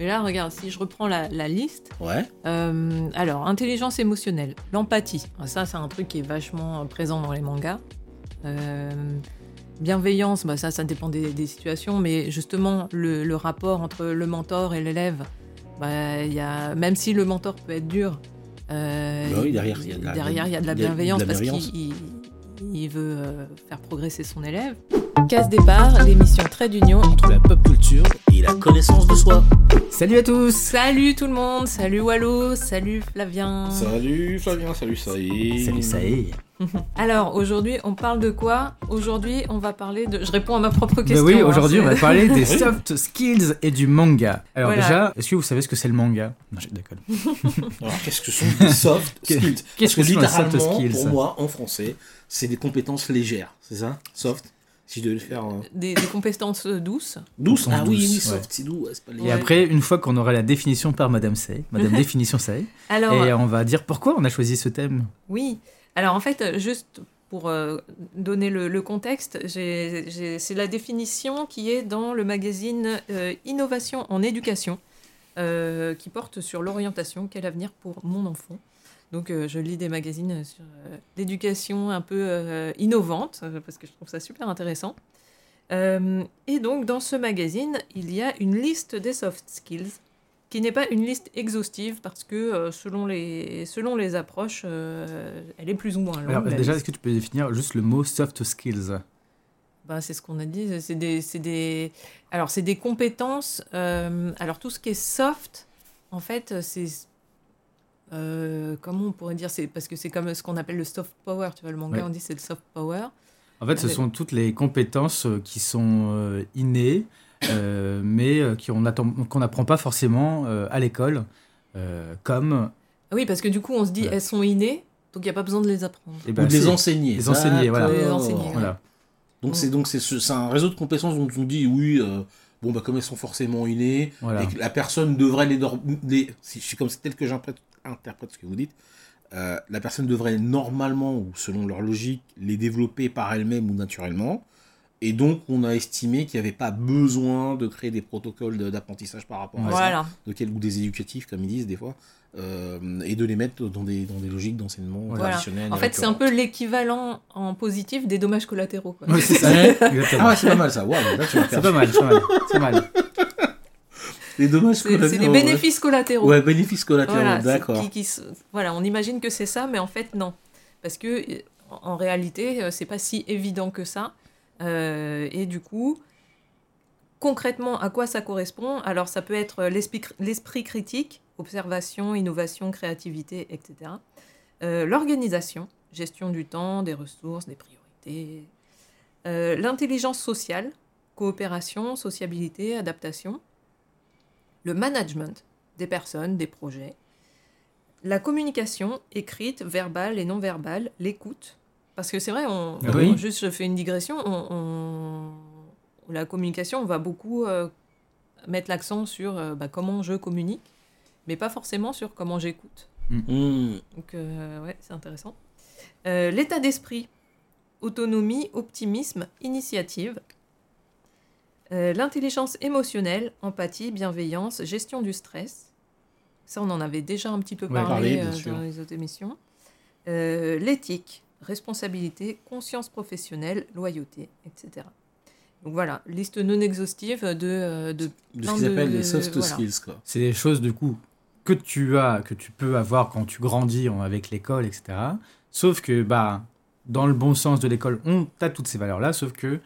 Mais là, regarde, si je reprends la, la liste, Ouais. euh, alors, intelligence émotionnelle, l'empathie, Ah, ça c'est un truc qui est vachement présent dans les mangas. Euh, bienveillance, bah, ça, ça dépend des, des situations, mais justement, le, le rapport entre le mentor et l'élève, bah, y a, même si le mentor peut être dur, euh, Bah oui, derrière, il y a de la- derrière, il y a de la il y a de la bienveillance parce qu'il il- veut euh, faire progresser son élève. Casse départ, l'émission Trait d'Union. Entre la pop culture et la connaissance de soi. Salut à tous Salut tout le monde, salut Wallo, salut Flavien. Salut Flavien, salut Saïd. Salut, est. Alors aujourd'hui, on parle de quoi? Aujourd'hui, on va parler de. Je réponds à ma propre Bah question. oui, hein, aujourd'hui on va parler des soft skills et du manga. Alors Voilà. déjà, est-ce que vous savez ce que c'est le manga? Non, je déconne. Alors, qu'est-ce que sont les soft skills? qu'est-ce que sont les soft littéralement, skills? Pour moi, en français, c'est des compétences légères, c'est ça Soft Si je devais le faire euh, des, des compétences douces. douce Compétences Ah oui, oui, douces, soft, ouais. c'est doux, ouais, c'est pas Et après, une fois qu'on aura la définition par Madame Say, Madame Définition Say, Alors, et on va dire pourquoi on a choisi ce thème. oui. Alors en fait, euh, juste pour euh, donner le, le contexte, c'est la définition qui est dans le magazine euh, Innovation en éducation, euh, qui porte sur l'orientation, quel avenir pour mon enfant. Donc euh, je lis des magazines sur euh, l'éducation un peu euh, innovante, euh, parce que je trouve ça super intéressant. Euh, et donc dans ce magazine, il y a une liste des soft skills, qui n'est pas une liste exhaustive, parce que euh, selon, les, selon les approches, euh, elle est plus ou moins longue. Alors déjà, est-ce que tu peux définir juste le mot soft skills? Ben, c'est ce qu'on a dit. C'est des, des, alors c'est des compétences. euh, alors tout ce qui est soft, en fait, c'est euh, comment on pourrait dire C'est parce que c'est comme ce qu'on appelle le soft power. Tu vois, le manga Ouais. on dit c'est le soft power. En fait, ce sont toutes les compétences euh, qui sont euh, innées, euh, mais qu'on n'apprend pas forcément euh, à l'école, euh, comme Ah Oui, parce que du coup on se dit elles sont innées, donc il y a pas besoin de les apprendre. eh Ou ben, de les c'est- enseigner. les enseigner, voilà. D'accord. Les enseigner, ouais. Voilà. Donc c'est donc c'est ce- c'est un réseau de compétences dont on dit oui euh, bon bah comme elles sont forcément innées Voilà. et que la personne devrait les, les si je suis comme c'est tel que j'interprète interprète ce que vous dites euh, la personne devrait normalement ou selon leur logique les développer par elle-même ou naturellement et donc on a estimé qu'il n'y avait pas besoin de créer des protocoles d'apprentissage par rapport à ça de quel- ou des éducatifs comme ils disent des fois euh, et de les mettre dans des, dans des logiques d'enseignement Voilà. traditionnelles En fait, c'est un peu l'équivalent en positif des dommages collatéraux. quoi. Oui, c'est ça. Ah ouais c'est pas mal ça c'est pas mal, c'est pas mal. Les dommages C'est c'est collatéraux, les bénéfices collatéraux. Ouais, bénéfices collatéraux, Voilà, d'accord. voilà, on imagine que c'est ça, mais en fait, non. Parce que, euh, en réalité, euh, c'est pas si évident que ça. Euh, et du coup, concrètement, à quoi ça correspond? Alors, ça peut être l'esprit l'esprit critique, observation, innovation, créativité, etc. Euh, L'organisation, gestion du temps, des ressources, des priorités. Euh, L'intelligence sociale, coopération, sociabilité, adaptation. Le management, des personnes, des projets. La communication écrite, verbale et non verbale, l'écoute. Parce que c'est vrai, on, Ah oui. on- juste je fais une digression, on, on- la communication, on va beaucoup euh, mettre l'accent sur euh, bah, comment je communique, mais pas forcément sur comment j'écoute. Hmm. Donc euh, ouais, c'est intéressant. Euh, L'état d'esprit, autonomie, optimisme, initiative. Euh, L'intelligence émotionnelle, empathie, bienveillance, gestion du stress. Ça, on en avait déjà un petit peu Ouais, parlé, euh, dans les autres émissions. Euh, L'éthique, responsabilité, conscience professionnelle, loyauté, etc. Donc voilà, liste non exhaustive de, de De ce qu'ils appellent les soft voilà. skills. C'est des choses du coup que tu as, que tu peux avoir quand tu grandis en- avec l'école, etc. Sauf que bah dans le bon sens de l'école, on a toutes ces valeurs-là, sauf que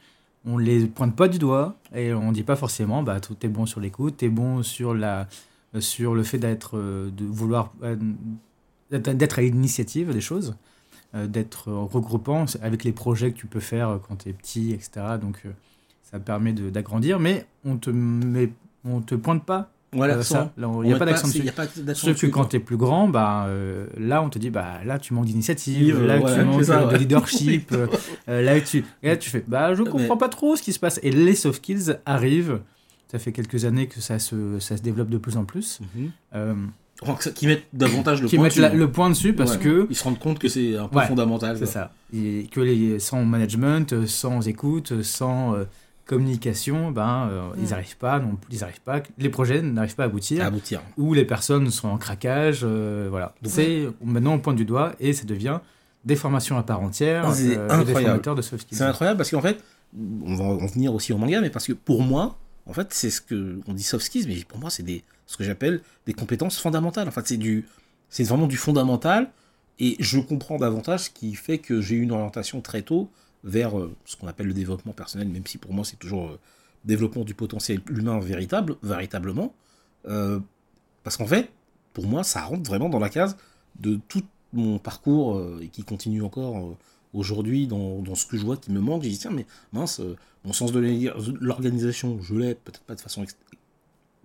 on les pointe pas du doigt et on dit pas forcément bah tout est bon sur l'écoute, t'es bon sur la euh, sur le fait d'être euh, de vouloir euh, d'être à l'initiative des choses, d'être regroupant avec les projets que tu peux faire quand tu es petit, etc. Donc ça permet d'agrandir, mais on te on te pointe pas Voilà, ça. Il n'y a pas d'accent dessus. Sauf que quand tu es plus grand, bah, euh, là, on te dit, bah, là, tu manques d'initiative, là, ouais, tu manques ça, de leadership, euh, là, tu, et là, tu fais, bah, je Mais- comprends pas trop ce qui se passe. Et les soft skills arrivent. Ça fait quelques années que ça se, ça se développe de plus en plus. Mhm. Euh, Qui mettent davantage le qui point dessus, la- le point dessus parce Ouais. que Ils se rendent compte que c'est un peu Ouais, fondamental. c'est ça. Et que les, sans management, sans écoute, sans euh, communication, ben, euh, ils Mm. n'arrivent pas, non, ils arrivent pas, les projets n'arrivent pas à aboutir, À aboutir. ou les personnes sont en craquage, euh, voilà. C'est maintenant on pointe du doigt et ça devient des formations à part entière, c'est euh, des incroyable. de soft skills. C'est incroyable parce qu'en fait, on va en venir aussi au manga, mais parce que pour moi, en fait, c'est ce que on dit soft skills, mais pour moi, c'est des ce que j'appelle des compétences fondamentales. En fait, c'est du, c'est vraiment du fondamental, et je comprends davantage ce qui fait que j'ai eu une orientation très tôt vers euh, ce qu'on appelle le développement personnel, même si pour moi c'est toujours euh, développement du potentiel humain véritable, véritablement, Euh, parce qu'en fait, pour moi, ça rentre vraiment dans la case de tout mon parcours et qui continue encore aujourd'hui dans, ce que je vois qui me manque. J'ai dit, tiens, mais mince, mon sens de l'orga- l'organisation, je l'ai, peut-être pas de façon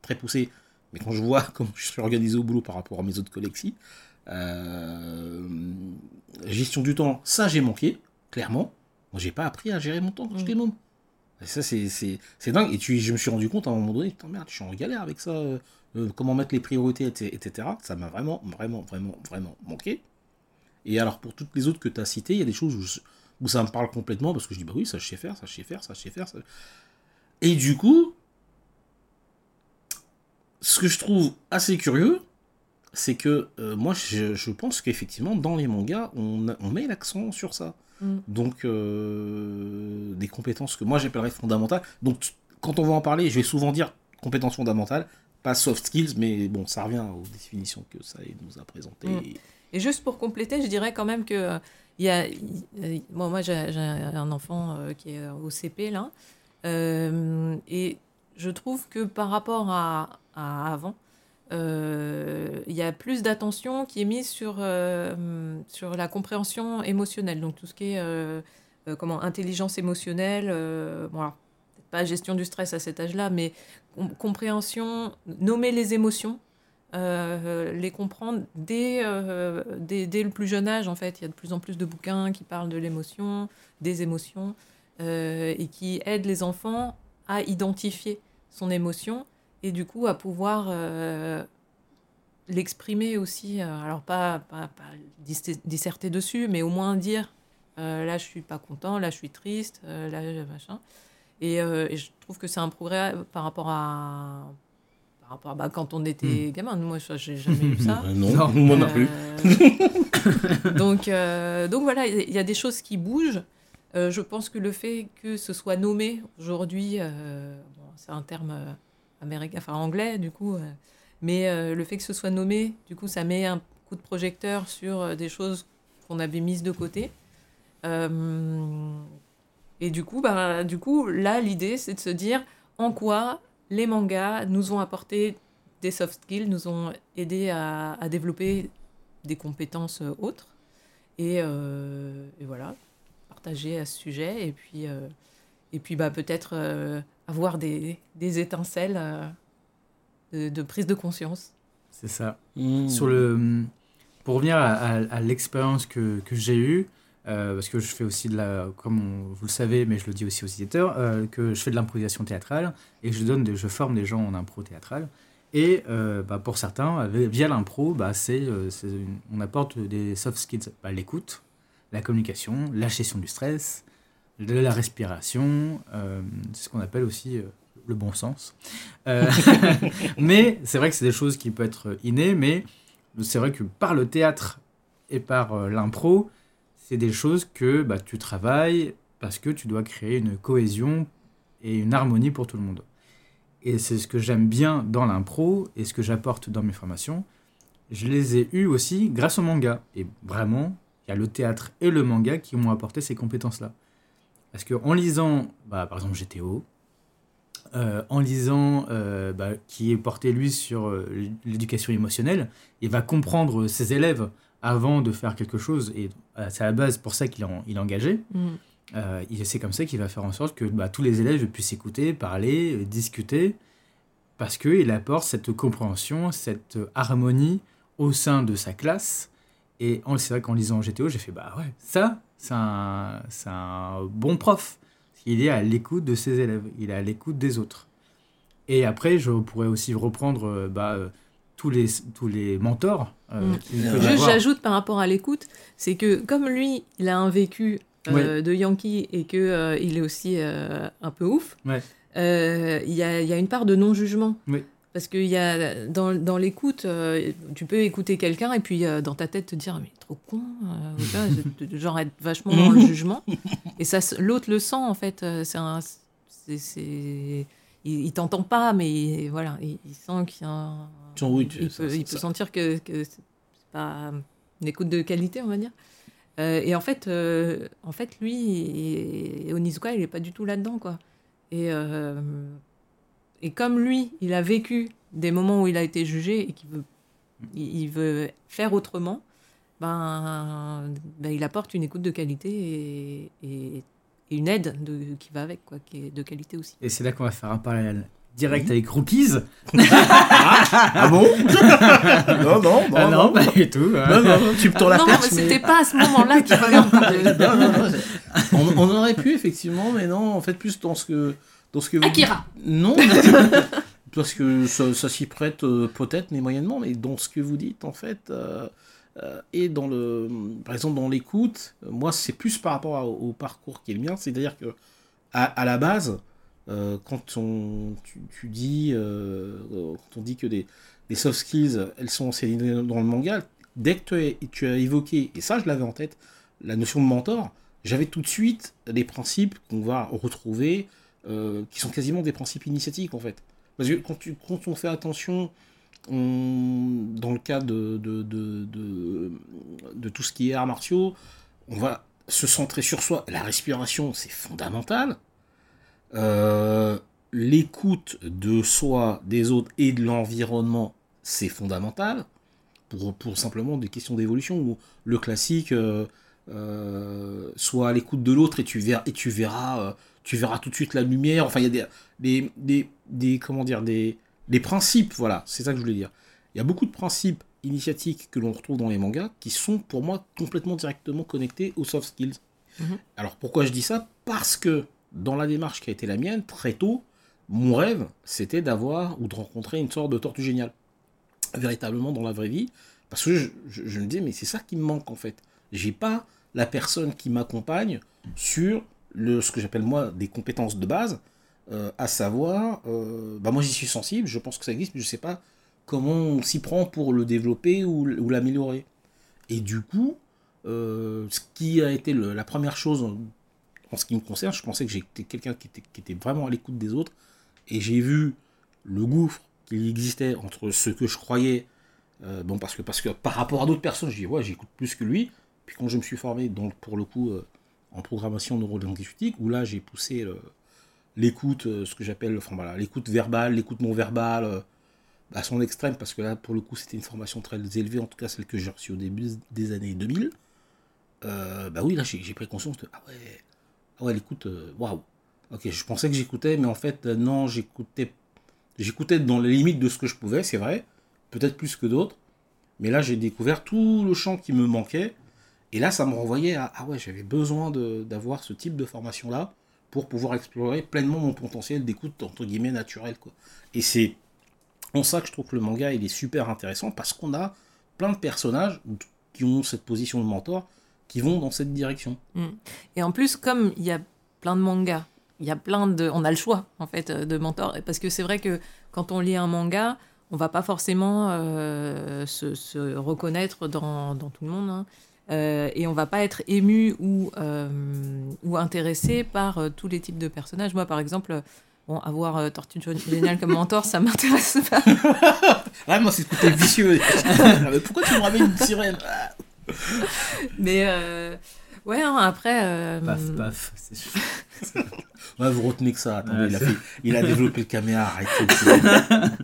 très poussée, mais quand je vois comment je suis organisé au boulot par rapport à mes autres collègues gestion du temps, ça j'ai manqué, clairement. Moi, j'ai pas appris à gérer mon temps quand Mm. j'étais môme. Et ça, c'est- dingue. Et tu, je me suis rendu compte à un moment donné, putain, merde, je suis en galère avec ça. euh, euh, comment mettre les priorités, etc. etc. Ça m'a vraiment, vraiment, vraiment, vraiment manqué. Et alors, pour toutes les autres que tu as citées, il y a des choses où, je- où ça me parle complètement parce que je dis, bah oui, ça je sais faire, ça je sais faire, ça je sais faire. ça- Et du coup, ce que je trouve assez curieux, c'est que euh, moi, je, je pense qu'effectivement, dans les mangas, on, met l'accent sur ça. Mm. Donc, euh, des compétences que moi j'appellerais fondamentales. Donc, quand on va en parler, je vais souvent dire compétences fondamentales, pas soft skills, mais bon, ça revient aux définitions que ça nous a présentées. Mm. Et juste pour compléter, je dirais quand même que il y a, euh, bon, moi j'ai un enfant euh, qui est au CP là, et je trouve que par rapport à, à avant, il y a plus d'attention qui est mise sur, euh, sur la compréhension émotionnelle, donc tout ce qui est euh, euh, comment intelligence émotionnelle, euh, pas gestion du stress à cet âge-là, mais com- compréhension, nommer les émotions euh, les comprendre dès, euh, dès, dès le plus jeune âge. En fait, il y a de plus en plus de bouquins qui parlent de l'émotion, des émotions, euh, et qui aident les enfants à identifier son émotion et du coup à pouvoir euh, l'exprimer aussi. euh, alors pas, pas, pas dis- disserter dessus, mais au moins dire euh, là je suis pas content, là je suis triste, euh, là machin. Et, et je trouve que c'est un progrès par rapport à par rapport à bah, quand on était gamin. Moi, je- j'ai jamais eu ça. Euh, non, Non. moi non plus. Donc, donc voilà, il y a des choses qui bougent. Je pense que le fait que ce soit nommé aujourd'hui, bon, c'est un terme américain, enfin anglais du coup, euh, mais euh, le fait que ce soit nommé, du coup, ça met un coup de projecteur sur euh, des choses qu'on avait mises de côté. Et du coup, bah, du coup, là, l'idée, c'est de se dire en quoi les mangas nous ont apporté des soft skills, nous ont aidé à, développer des compétences autres. Et, voilà, partager à ce sujet. Et puis, et puis bah, peut-être euh, avoir des, des étincelles euh, de, de prise de conscience. C'est ça. Mm. Sur le, pour revenir à, à- à l'expérience que, que j'ai eue, euh, parce que je fais aussi de la, comme on- vous le savez, mais je le dis aussi aux éditeurs, euh, que je fais de l'improvisation théâtrale et je donne, des, je forme des gens en impro théâtrale. Et euh, bah, pour certains, via l'impro, bah, c'est, euh, on apporte des soft skills, bah, l'écoute, la communication, la gestion du stress, de la respiration, euh, c'est ce qu'on appelle aussi euh, le bon sens. Euh, mais c'est vrai que c'est des choses qui peuvent être innées, mais c'est vrai que par le théâtre et par l'impro, c'est des choses que bah, tu travailles parce que tu dois créer une cohésion et une harmonie pour tout le monde. Et c'est ce que j'aime bien dans l'impro et ce que j'apporte dans mes formations. Je les ai eus aussi grâce au manga. Et vraiment, il y a le théâtre et le manga qui m'ont apporté ces compétences-là. Parce qu'en lisant, bah, par exemple, GTO, euh, en lisant, euh, bah, qui est porté lui sur euh, l'éducation émotionnelle, il va comprendre ses élèves avant de faire quelque chose. Et c'est à la base pour ça qu'il est, en- il est engagé. Il- c'est comme ça qu'il va faire en sorte que bah, tous les élèves puissent écouter, parler, discuter, parce qu'il apporte cette compréhension, cette harmonie au sein de sa classe. Et c'est vrai qu'en lisant GTO, j'ai fait, bah ouais, ça, c'est un, un bon prof. Il est à l'écoute de ses élèves, il est à l'écoute des autres. Et après, je pourrais aussi reprendre euh, bah, euh, tous, les, tous les mentors. euh, Mm. qu'il Juste, avoir. j'ajoute par rapport à l'écoute, c'est que comme lui, il a un vécu euh, de Yankee et que euh, il est aussi un peu ouf, Ouais. il y, a, il y a une part de non-jugement. Oui. Parce que y a, dans, dans l'écoute, euh, tu peux écouter quelqu'un et puis euh, dans ta tête te dire mais trop con, euh, genre être vachement dans le jugement. Et ça, l'autre le sent en fait. euh, C'est un, c'est, c'est- il, il t'entend pas, mais il- voilà, il, il sent qu'il y a un- Tiens, oui, tu- il, ça- peut, ça- il peut ça- sentir que, que c'est pas une écoute de qualité, on va dire. Et en fait, en fait, lui, Onizuka, il est pas du tout là-dedans, quoi. Et, et comme lui, il a vécu des moments où il a été jugé et qu'il veut, il, veut faire autrement, ben, ben, il apporte une écoute de qualité et, et- et une aide de, qui va avec, quoi, qui est de qualité aussi. Et c'est là qu'on va faire un parallèle direct Mhm. avec Rookies. Ah bon? Non, non, non. ah non, pas du tout. hein. Non, non, non, tu me tournes la non, perche, mais c'était pas à ce moment-là qu'il fallait en parler. Non, non, non, on, on aurait pu effectivement, mais non, en fait plus dans ce que dans ce que vous Akira. dites- Non, parce que ça, ça s'y prête euh, peut-être, mais moyennement. Mais dans ce que vous dites, en fait, euh, euh, et dans le, par exemple dans l'écoute, moi c'est plus par rapport à- au parcours qui est le mien, c'est-à-dire que à, à la base, quand on tu, tu dis quand on dit que des, des soft skills, elles sont enseignées dans le manga, dès que tu as, tu as évoqué, et ça je l'avais en tête, la notion de mentor, j'avais tout de suite les principes qu'on va retrouver, euh, qui sont quasiment des principes initiatiques en fait. Parce que quand, on fait attention, on- dans le cas de, tout ce qui est arts martiaux, on va se centrer sur soi. La respiration, c'est fondamental. Euh, L'écoute de soi, des autres et de l'environnement, c'est fondamental. Pour, pour simplement des questions d'évolution, ou le classique, euh, euh, soit à l'écoute de l'autre et tu verras, et tu verras, euh, tu verras tout de suite la lumière. Enfin, il y a des, des, des, des- comment dire, des, des principes, voilà, c'est ça que je voulais dire. Il y a beaucoup de principes initiatiques que l'on retrouve dans les mangas qui sont pour moi complètement directement connectés aux soft skills. Mhm. Alors pourquoi je dis ça? Parce que dans la démarche qui a été la mienne, très tôt, mon rêve, c'était d'avoir ou de rencontrer une sorte de tortue géniale. Véritablement dans la vraie vie. Parce que je, je- je me disais, mais c'est ça qui me manque en fait. J'ai pas la personne qui m'accompagne sur le, ce que j'appelle moi des compétences de base, euh, à savoir, euh, bah moi j'y suis sensible, je pense que ça existe, mais je sais pas comment on s'y prend pour le développer ou, l'améliorer. Et du coup, euh, ce qui a été la première chose en, ce qui me concerne, je pensais que j'étais quelqu'un qui était, qui vraiment à l'écoute des autres, et j'ai vu le gouffre qu'il existait entre ce que je croyais, bon parce que, parce que par rapport à d'autres personnes, je dis ouais j'écoute plus que lui, puis quand je me suis formé donc pour le coup euh, en programmation neurolinguistique, où là j'ai poussé le- l'écoute, euh, ce que j'appelle enfin, voilà, l'écoute verbale, l'écoute non verbale, euh, à son extrême, parce que là pour le coup c'était une formation très élevée, en tout cas celle que j'ai reçue au début des années 2000. Euh, bah oui, là j'ai pris conscience de ah ouais, ah ouais l'écoute, euh, waouh. Ok, je pensais que j'écoutais, mais en fait euh, non, j'écoutais, j'écoutais dans les limites de ce que je pouvais, c'est vrai, peut-être plus que d'autres. Mais là j'ai découvert tout le champ qui me manquait, et là ça me renvoyait à ah ouais, j'avais besoin d'avoir ce type de formation là pour pouvoir explorer pleinement mon potentiel d'écoute entre guillemets naturel quoi. Et c'est en ça que je trouve que le manga il est super intéressant parce qu'on a plein de personnages qui ont cette position de mentor qui vont dans cette direction. Et en plus, comme il y a plein de mangas, il y a plein de, on a le choix en fait euh, de mentors. Parce que c'est vrai que quand on lit un manga, on va pas forcément euh, se, se reconnaître dans, dans tout le monde. hein. Euh, et on va pas être ému ou, euh, ou intéressé par euh, tous les types de personnages. Moi, par exemple, bon, avoir euh, Tortue Géniale comme mentor, ça m'intéresse pas. Ah moi c'est ce côté vicieux. Mais pourquoi tu me ramènes une sirène Ah. Mais euh, ouais, hein, après. euh, Paf, paf. c'est sûr. Ouais, vous retenez que ça. Attendez, Ouais, il, a c'est- fait- il a développé le caméra. Arrêtez.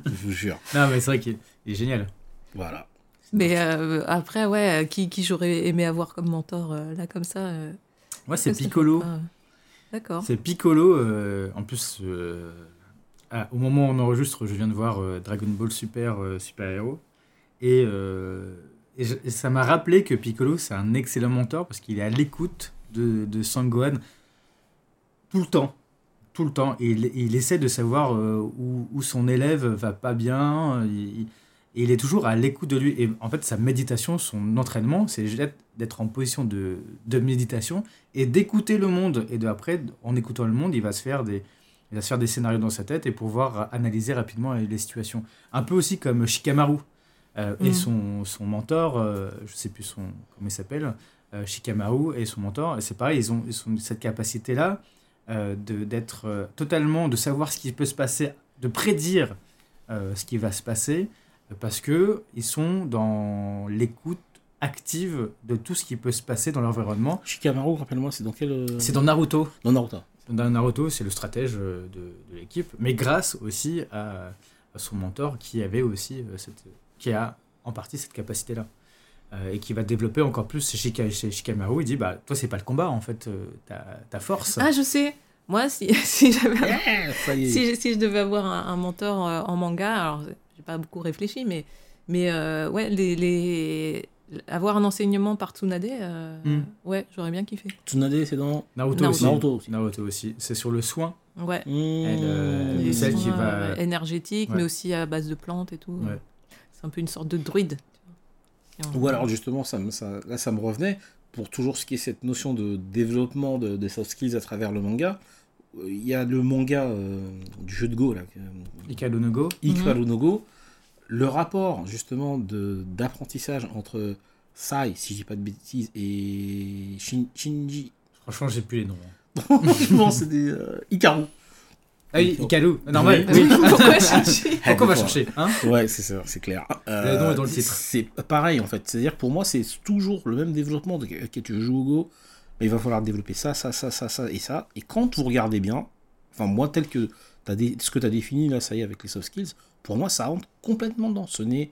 je vous jure. Non, mais c'est vrai qu'il il est génial. Voilà. Mais euh, après, ouais, euh, qui, qui j'aurais aimé avoir comme mentor, euh, là, comme ça. euh, Moi, c'est Piccolo. D'accord. C'est Piccolo. en plus, ah, au moment où on enregistre, je viens de voir Dragon Ball Super Super Hero. Et, et je- et ça m'a rappelé que Piccolo, c'est un excellent mentor parce qu'il est à l'écoute de, de Sangohan tout le temps. Tout le temps. Et il, il essaie de savoir où, où son élève va pas bien. Il, Et il est toujours à l'écoute de lui. Et en fait, sa méditation, son entraînement, c'est d'être- en position de, de méditation et d'écouter le monde. Et de, après, en écoutant le monde, il va se faire des, il va se faire des scénarios dans sa tête et pouvoir analyser rapidement les situations. Un peu aussi comme Shikamaru euh, et Mm. son, son mentor, euh, je sais plus son, comment il s'appelle, euh, Shikamaru et son mentor. C'est pareil, ils ont, ils ont cette capacité-là euh, d'être totalement, de savoir ce qui peut se passer, de prédire ce qui va se passer, parce que ils sont dans l'écoute active de tout ce qui peut se passer dans l'environnement. Shikamaru, rappelle-moi, c'est dans quel. euh, C'est dans Naruto. Dans Naruto. Dans Naruto, c'est le stratège euh, de, de l'équipe, mais grâce aussi à, à son mentor qui avait aussi euh, cette, qui a en partie cette capacité-là. Euh, et qui va développer encore plus chez, Shika- chez Shikamaru. Il dit bah toi c'est pas le combat en fait, euh, ta, ta force. Ah, je sais. Moi, si, si Yeah, si, si je devais avoir un, un mentor euh, en manga, alors pas beaucoup réfléchi, mais, mais euh, ouais, les, les- avoir un enseignement par Tsunade, euh, Mm. ouais, j'aurais bien kiffé. Tsunade, c'est dans. Naruto, Naruto. aussi. Naruto aussi. Naruto aussi. C'est sur le soin. Ouais. Mmh. euh, celle soins, qui va- euh, énergétiques, Ouais. mais aussi à base de plantes et tout. Ouais. C'est un peu une sorte de druide. Ou alors justement, ça, me- ça- là ça me revenait, pour toujours ce qui est cette notion de développement de, des soft skills à travers le manga, euh, il y a le manga euh, du jeu de Go, là, no Go. Ikaru no Go, le rapport justement de d'apprentissage entre Sai, si je dis pas de bêtises, et Shin- Shinji. Franchement, j'ai plus les noms. Franchement, c'est des euh, Ikaru. Ah oui, Ikado. Normal. Oui. Oui. Pourquoi chercher Pourquoi on va chercher hein Ouais, c'est ça, c'est clair. Le nom est dans le titre. C'est pareil en fait. C'est-à-dire que pour moi, c'est toujours le même développement. De, ok, tu joues au Go, mais il va falloir développer ça, ça, ça, ça, ça et ça. Et quand vous regardez bien, enfin moi tel que as dé- ce que tu as défini là, ça y est, avec les soft skills, pour moi ça rentre complètement dedans. Ce n'est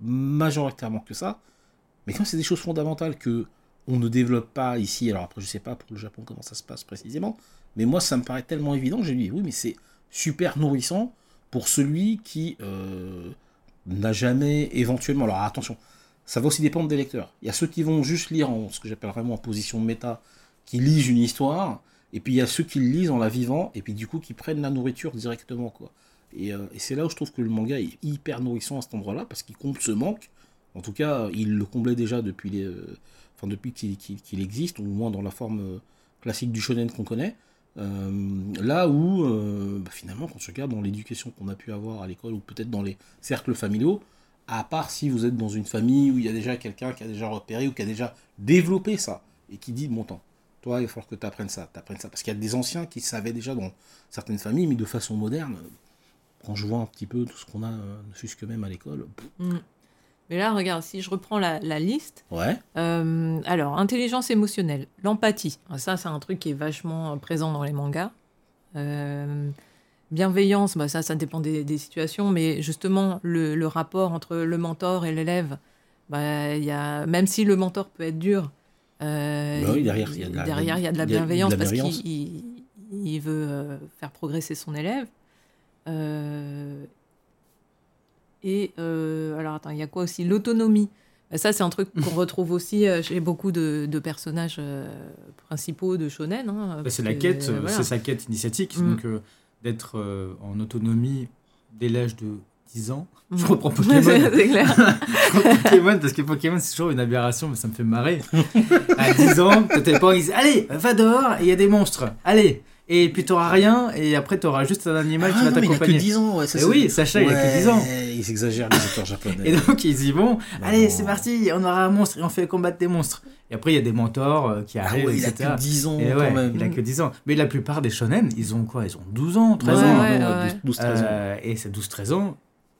majoritairement que ça. Mais quand c'est des choses fondamentales que on ne développe pas ici, alors après je sais pas pour le Japon comment ça se passe précisément, mais moi ça me paraît tellement évident je dis oui mais c'est super nourrissant pour celui qui euh, n'a jamais éventuellement. Alors attention, ça va aussi dépendre des lecteurs. Il y a ceux qui vont juste lire en ce que j'appelle vraiment en position méta, qui lisent une histoire, et puis il y a ceux qui le lisent en la vivant, et puis du coup qui prennent la nourriture directement. quoi. Et, euh, et c'est là où je trouve que le manga est hyper nourrissant à cet endroit-là, parce qu'il comble ce manque. En tout cas, il le comblait déjà depuis, les, euh, depuis qu'il existe, ou au moins dans la forme euh, classique du shonen qu'on connaît. Là où, bah, finalement, quand on se regarde dans l'éducation qu'on a pu avoir à l'école, ou peut-être dans les cercles familiaux, à part si vous êtes dans une famille où il y a déjà quelqu'un qui a déjà repéré ou qui a déjà développé ça, et qui dit, bon temps, toi, il va falloir que tu apprennes ça, t'apprennes ça. Parce qu'il y a des anciens qui savaient déjà dans certaines familles, mais de façon moderne, quand je vois un petit peu tout ce qu'on a, euh, ne fût-ce que même à l'école, Mm. Mais là, regarde, si je reprends la, la liste, ouais, euh, alors, intelligence émotionnelle, l'empathie, Ah, ça c'est un truc qui est vachement euh, présent dans les mangas. Euh, bienveillance, bah, ça, ça dépend des, des situations, mais justement, le, le rapport entre le mentor et l'élève, bah, y a, même si le mentor peut être dur, euh, Bah oui, derrière, il y a de la- y y a de bienveillance parce qu'il il- il veut euh, faire progresser son élève. Euh, et euh, alors, attends, il y a quoi aussi? L'autonomie. Bah, Ça, c'est un truc qu'on retrouve aussi euh, chez beaucoup de, de personnages euh, principaux de shonen. hein, Bah, c'est la quête, euh, euh, voilà. c'est sa quête initiatique, Mm. donc euh, d'être euh, en autonomie dès l'âge de 10 ans. Mm. Je reprends Pokémon. c'est clair. Je reprends Pokémon parce que Pokémon c'est toujours une aberration, mais ça me fait marrer. à 10 ans, t'as pas envie, allez, va dehors, il y a des monstres, allez. Et puis t'auras rien, et après t'auras juste un animal qui Ah va non, mais il a que t'accompagner. 10 ans, ouais, ça, Eh c'est- oui, Sacha, il a que 10 ans. Ouais, Ils exagèrent les auteurs japonais. Et donc ils y vont, Bah allez, non. c'est parti, on aura un monstre et on fait combattre des monstres. Et après il y a des mentors euh, qui Ah arrivent, ouais, il a etc. que 10 ans Et quand ouais, même. il a que 10 ans. Mais la plupart des shonen, ils ont quoi? Ils ont 12 ans, 13 Ouais, ans. ouais, non, ouais. 12, 13 ans. Euh, et c'est 12-13 ans.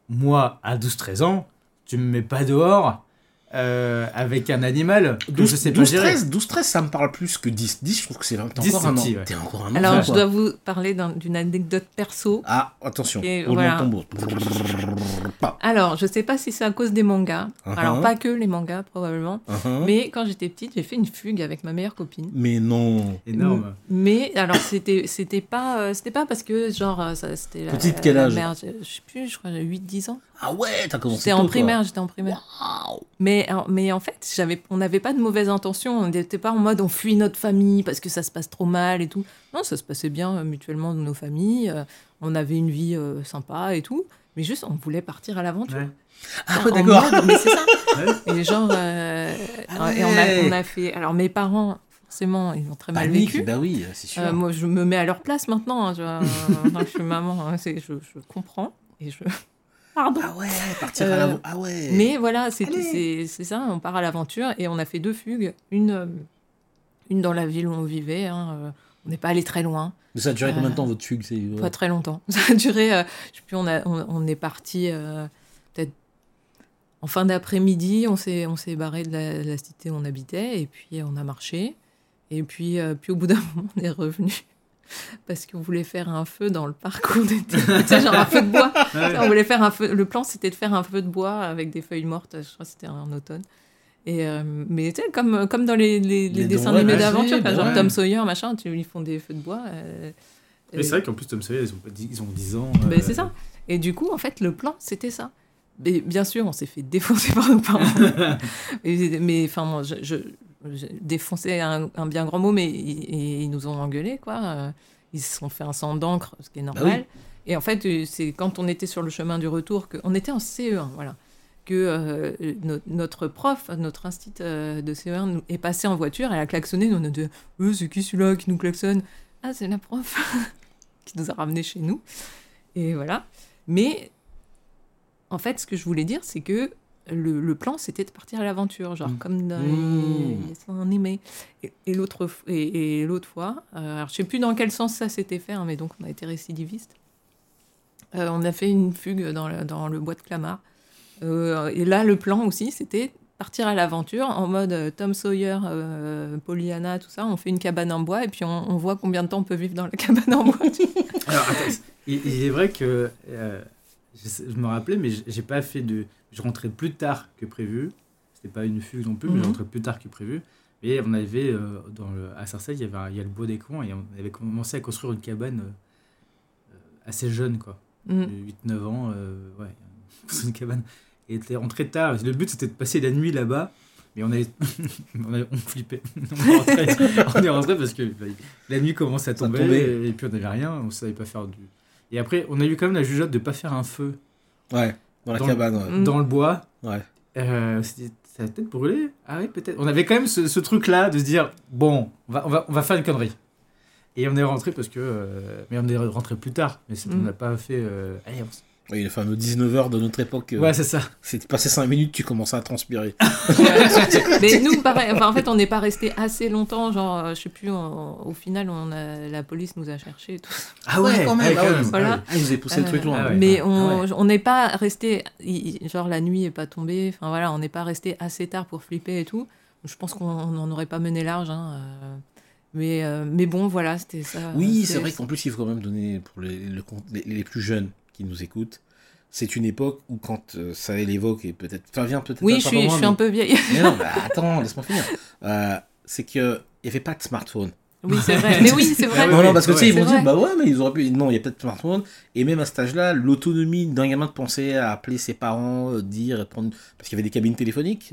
Moi, à 12-13 ans, tu me mets pas dehors euh, avec un animal que 12, je sais pas 12, gérer. 13, 12, 13, ça me parle plus que 10. 10, je trouve que c'est t'es 10, encore un petit, ouais. Encore un Alors, enfant, je quoi. dois vous parler d'un- d'une anecdote perso. Ah, attention, Et voilà. Alors, je sais pas si c'est à cause des mangas. Uh-huh. Alors, pas que les mangas, probablement. Uh-huh. Mais quand j'étais petite, j'ai fait une fugue avec ma meilleure copine. Mais non. Énorme. Mais alors c'était c'était pas euh, c'était pas parce que genre euh, c'était la- Petite, quel âge merde, je, je sais plus je crois 8 10 ans. Ah ouais, t'as commencé J'étais en primaire, j'étais en primaire. Waouh. Mais en- mais en fait, j'avais on n'avait pas de mauvaises intentions, on n'était pas en mode on fuit notre famille parce que ça se passe trop mal et tout. Non, ça se passait bien euh, mutuellement dans nos familles, euh, on avait une vie euh, sympa et tout. mais juste on voulait partir à l'aventure. Ouais. Ah, ouais, d'accord. mode, mais c'est ça. Ouais. Et genre, euh, Ah et on a, ouais. on a fait. Alors mes parents, forcément, ils ont très mal Panique, vécu. bah oui, c'est sûr. Euh, moi, je me mets à leur place maintenant. hein, je suis maman, hein, c'est- je, je comprends et je. Pardon. Ah ouais, partir Euh, à l'avant. Ah ouais. Mais voilà, c'est ça, on part à l'aventure et on a fait deux fugues. Une, euh, une dans la ville où on vivait, hein, euh, on n'est pas allé très loin, Mais ça a duré Euh, combien de temps votre fugue pas très longtemps. Ça a duré, euh, je sais plus, on, a, on, on est parti euh, peut-être en fin d'après-midi, on s'est on s'est barré de la, de la cité où on habitait et puis on a marché. Et puis, euh, puis au bout d'un moment, on est revenu parce qu'on voulait faire un feu dans le parc où on était. tu sais, genre un feu de bois. On voulait faire un feu. Le plan, c'était de faire un feu de bois avec des feuilles mortes. Je crois que c'était en automne. Et euh, mais tu sais, comme, comme dans les, les, les Les dessins animés d'aventure, genre ouais. Tom Sawyer, machin, tu, ils font des feux de bois. euh, Mais c'est vrai qu'en plus, Tom Sawyer, ils ont, ils ont 10 ans. mais euh, c'est ça. Et du coup, en fait, le plan, c'était ça. Mais bien sûr, on s'est fait défoncer par nos parents. Mais enfin, moi, je, je, défoncer un, un bien grand mot, mais ils, nous ont engueulés, quoi. Euh, Ils se sont fait un sang d'encre, ce qui est normal. Et en fait, euh, c'est quand on était sur le chemin du retour, que, on était en CE1, voilà, que euh, no- notre prof, notre instit euh, de CE1 nous est passé en voiture, elle a klaxonné, nous on a dit c'est qui celui-là qui nous klaxonne? Ah, c'est la prof qui nous a ramenés chez nous. Et voilà. Mais en fait, ce que je voulais dire, c'est que le, le plan, c'était de partir à l'aventure, genre Mm. comme dans Mm. les dessins animés. Et, et l'autre et, et l'autre fois, euh, alors je sais plus dans quel sens ça s'était fait, hein, mais donc on a été récidiviste. Euh, on a fait une fugue dans le, dans le bois de Clamart. Euh, et là, le plan aussi, c'était partir à l'aventure en mode Tom Sawyer, euh, Pollyanna, tout ça. On fait une cabane en bois et puis on, on voit combien de temps on peut vivre dans la cabane en bois. Alors, attends, il, il est vrai que euh, je, me rappelais, mais j'ai pas fait de. Je rentrais plus tard que prévu. C'était pas une fugue non plus, mais je Mhm. rentrais plus tard que prévu. Et on avait, euh, dans le, à Sarcelles, il y avait un- il y a le bois des coins et on avait commencé à construire une cabane euh, assez jeune, quoi. Mm. 8-9 ans, euh, ouais, une cabane. Et était rentré tard. Le but c'était de passer la nuit là-bas, mais on avait, on, avait- on flippait. on, est rentré, on est rentré parce que bah, la nuit commençait à tomber et puis on n'avait rien, on savait pas faire du. Et après, on a eu quand même la jugeote de pas faire un feu Ouais, dans la Dans- cabane, ouais. Mm. dans le bois. Ouais. Euh, ça a peut-être brûlé. Ah oui, peut-être. On avait quand même ce, ce truc-là de se dire bon, on va, on va, on va faire une connerie. Et on est rentré parce que. euh, mais on est rentré plus tard. Mais on Mm. n'a pas fait. euh, allez, on s- Oui, le fameux 19h de notre époque. euh, Ouais, c'est ça. C'est passé 5 minutes, tu commençais à transpirer. Mais nous, pareil, enfin, en fait, on n'est pas resté assez longtemps. Genre, euh, je sais plus, on- au final, on a, la police nous a cherchés et tout. Ah ouais, quand même, ah ouais. Voilà. Ah, ils vous avez poussé le truc loin. Ah ouais. ouais. Mais Ah on ouais. n'est pas resté, genre la nuit est pas tombée, enfin voilà, on n'est pas resté assez tard pour flipper et tout. Je pense qu'on n'en aurait pas mené large. hein, euh, mais, euh, mais bon, voilà, c'était ça. Oui, C'est- c'est vrai qu'en plus, il faut quand même donner pour les, les plus jeunes qui nous écoutent. C'est une époque où, quand euh, ça l'évoque, et peut-être. Enfin, viens, peut-être. Oui, pas je suis, je un peu vieille. mais- non, bah, attends, laisse-moi finir. Euh, c'est qu'il n'y avait pas de smartphone. Oui, c'est vrai. Mais oui, c'est vrai. Ah oui, non, non, parce que tu sais, ils vont dire, vrai. bah ouais, mais ils auraient pu. Non, il y a peut-être de smartphone. Et même à cet âge-là, l'autonomie d'un gamin de penser à appeler ses parents, euh, dire, prendre. Parce qu'il y avait des cabines téléphoniques.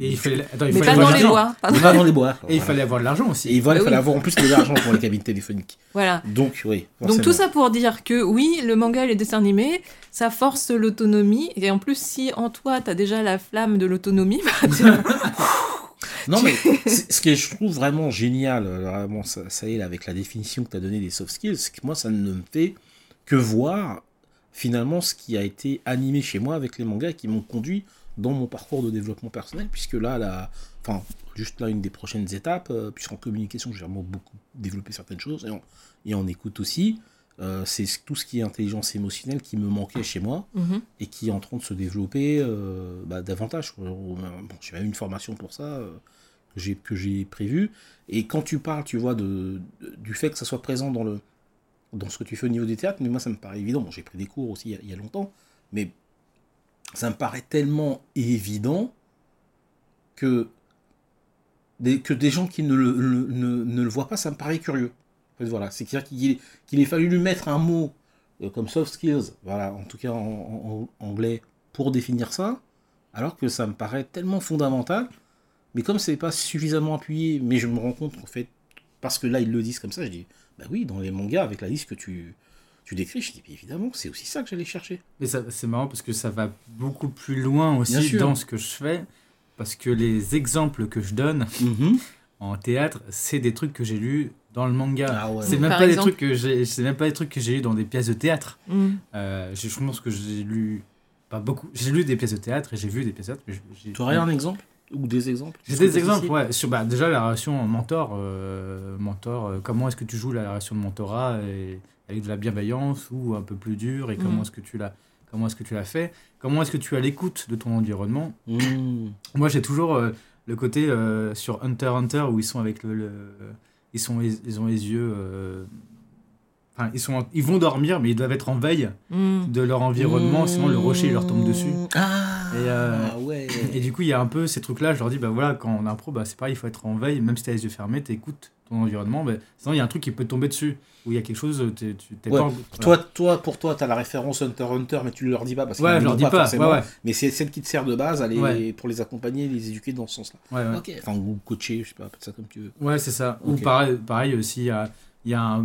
Et il fallait, attends, il Mais fallait pas avoir dans de les l'argent. bois. pardon. Pas dans les bois. Et il fallait avoir de l'argent Et aussi. il fallait, Bah fallait oui. avoir en plus de l'argent pour les cabines téléphoniques. Voilà. Donc, oui. Donc tout ça pour dire que oui, le manga et les dessins animés, ça force l'autonomie. Et en plus, si en toi, tu as déjà la flamme de l'autonomie, bah, Non, mais ce que je trouve vraiment génial, euh, vraiment, ça, ça y est, avec la définition que tu as donnée des soft skills, c'est que moi, ça ne me fait que voir finalement ce qui a été animé chez moi avec les mangas qui m'ont conduit dans mon parcours de développement personnel, puisque là, enfin, juste là, une des prochaines étapes, euh, puisqu'en communication, j'ai vraiment beaucoup développé certaines choses, et en, et en écoute aussi, euh, c'est tout ce qui est intelligence émotionnelle qui me manquait chez moi Mhm. et qui est en train de se développer euh, bah, davantage. Bon, j'ai même une formation pour ça que j'ai prévue. Et quand tu parles, tu vois, du fait que ça soit présent dans le dans ce que tu fais au niveau des théâtres, mais moi ça me paraît évident. Bon, j'ai pris des cours aussi il y a, longtemps, mais ça me paraît tellement évident que des, que des gens qui ne le, ne, ne le voient pas, ça me paraît curieux. En fait, voilà, c'est-à-dire qu'il ait fallu lui mettre un mot euh, comme soft skills, voilà, en tout cas en anglais, pour définir ça, alors que ça me paraît tellement fondamental, mais comme c'est pas suffisamment appuyé, mais je me rends compte en fait, parce que là ils le disent comme ça, je dis, bah oui, dans les mangas, avec la liste que tu, tu décris, je dis, mais évidemment, c'est aussi ça que j'allais chercher. Mais ça- c'est marrant parce que ça va beaucoup plus loin aussi dans ce que je fais. Parce que les exemples que je donne Mhm. en théâtre, c'est des trucs que j'ai lus dans le manga. Ah ouais. C'est même pas des exemple trucs que j'ai, c'est même pas des trucs que j'ai lus dans des pièces de théâtre. Mm. Euh, je pense que j'ai lu pas beaucoup. J'ai lu des pièces de théâtre et j'ai vu des pièces de théâtre. mais Tu aurais un exemple? Ou des exemples J'ai des exemples, ouais. Sur, bah, déjà, la relation mentor. euh, mentor euh, comment est-ce que tu joues la relation de mentorat et, avec de la bienveillance ou un peu plus dur et comment Mhm. est-ce que tu l'as comment est-ce que tu l'as fait Comment est-ce que tu as l'écoute de ton environnement? Mmh. Moi, j'ai toujours euh, le côté euh, sur Hunter x Hunter où ils sont avec le. le- ils, sont, ils ont les yeux. euh, Enfin, ils, sont, en- ils vont dormir, mais ils doivent être en veille Mm. de leur environnement, sinon le rocher il leur tombe dessus. Ah, Et, euh, ouais. Et du coup, il y a un peu ces trucs-là. Je leur dis, bah voilà, quand on impro, bah, c'est pareil, il faut être en veille, même si tu as les yeux fermés, tu écoutes ton environnement. Bah, sinon, il y a un truc qui peut te tomber dessus, où il y a quelque chose, tu t'es Ouais. pas. en- Toi, toi, pour toi, t'as la référence Hunter x Hunter, mais tu leur dis pas parce qu'ils Ouais, ne je leur dis pas. forcément. Ouais, ouais. Mais c'est celle qui te sert de base à les- Ouais. pour les accompagner, les éduquer dans ce sens-là. ouais, ouais. Ok. Enfin, ou coacher, je sais pas, appelle ça comme tu veux. Ouais, c'est ça. Ou pareil, pareil aussi, il y a, il y a un,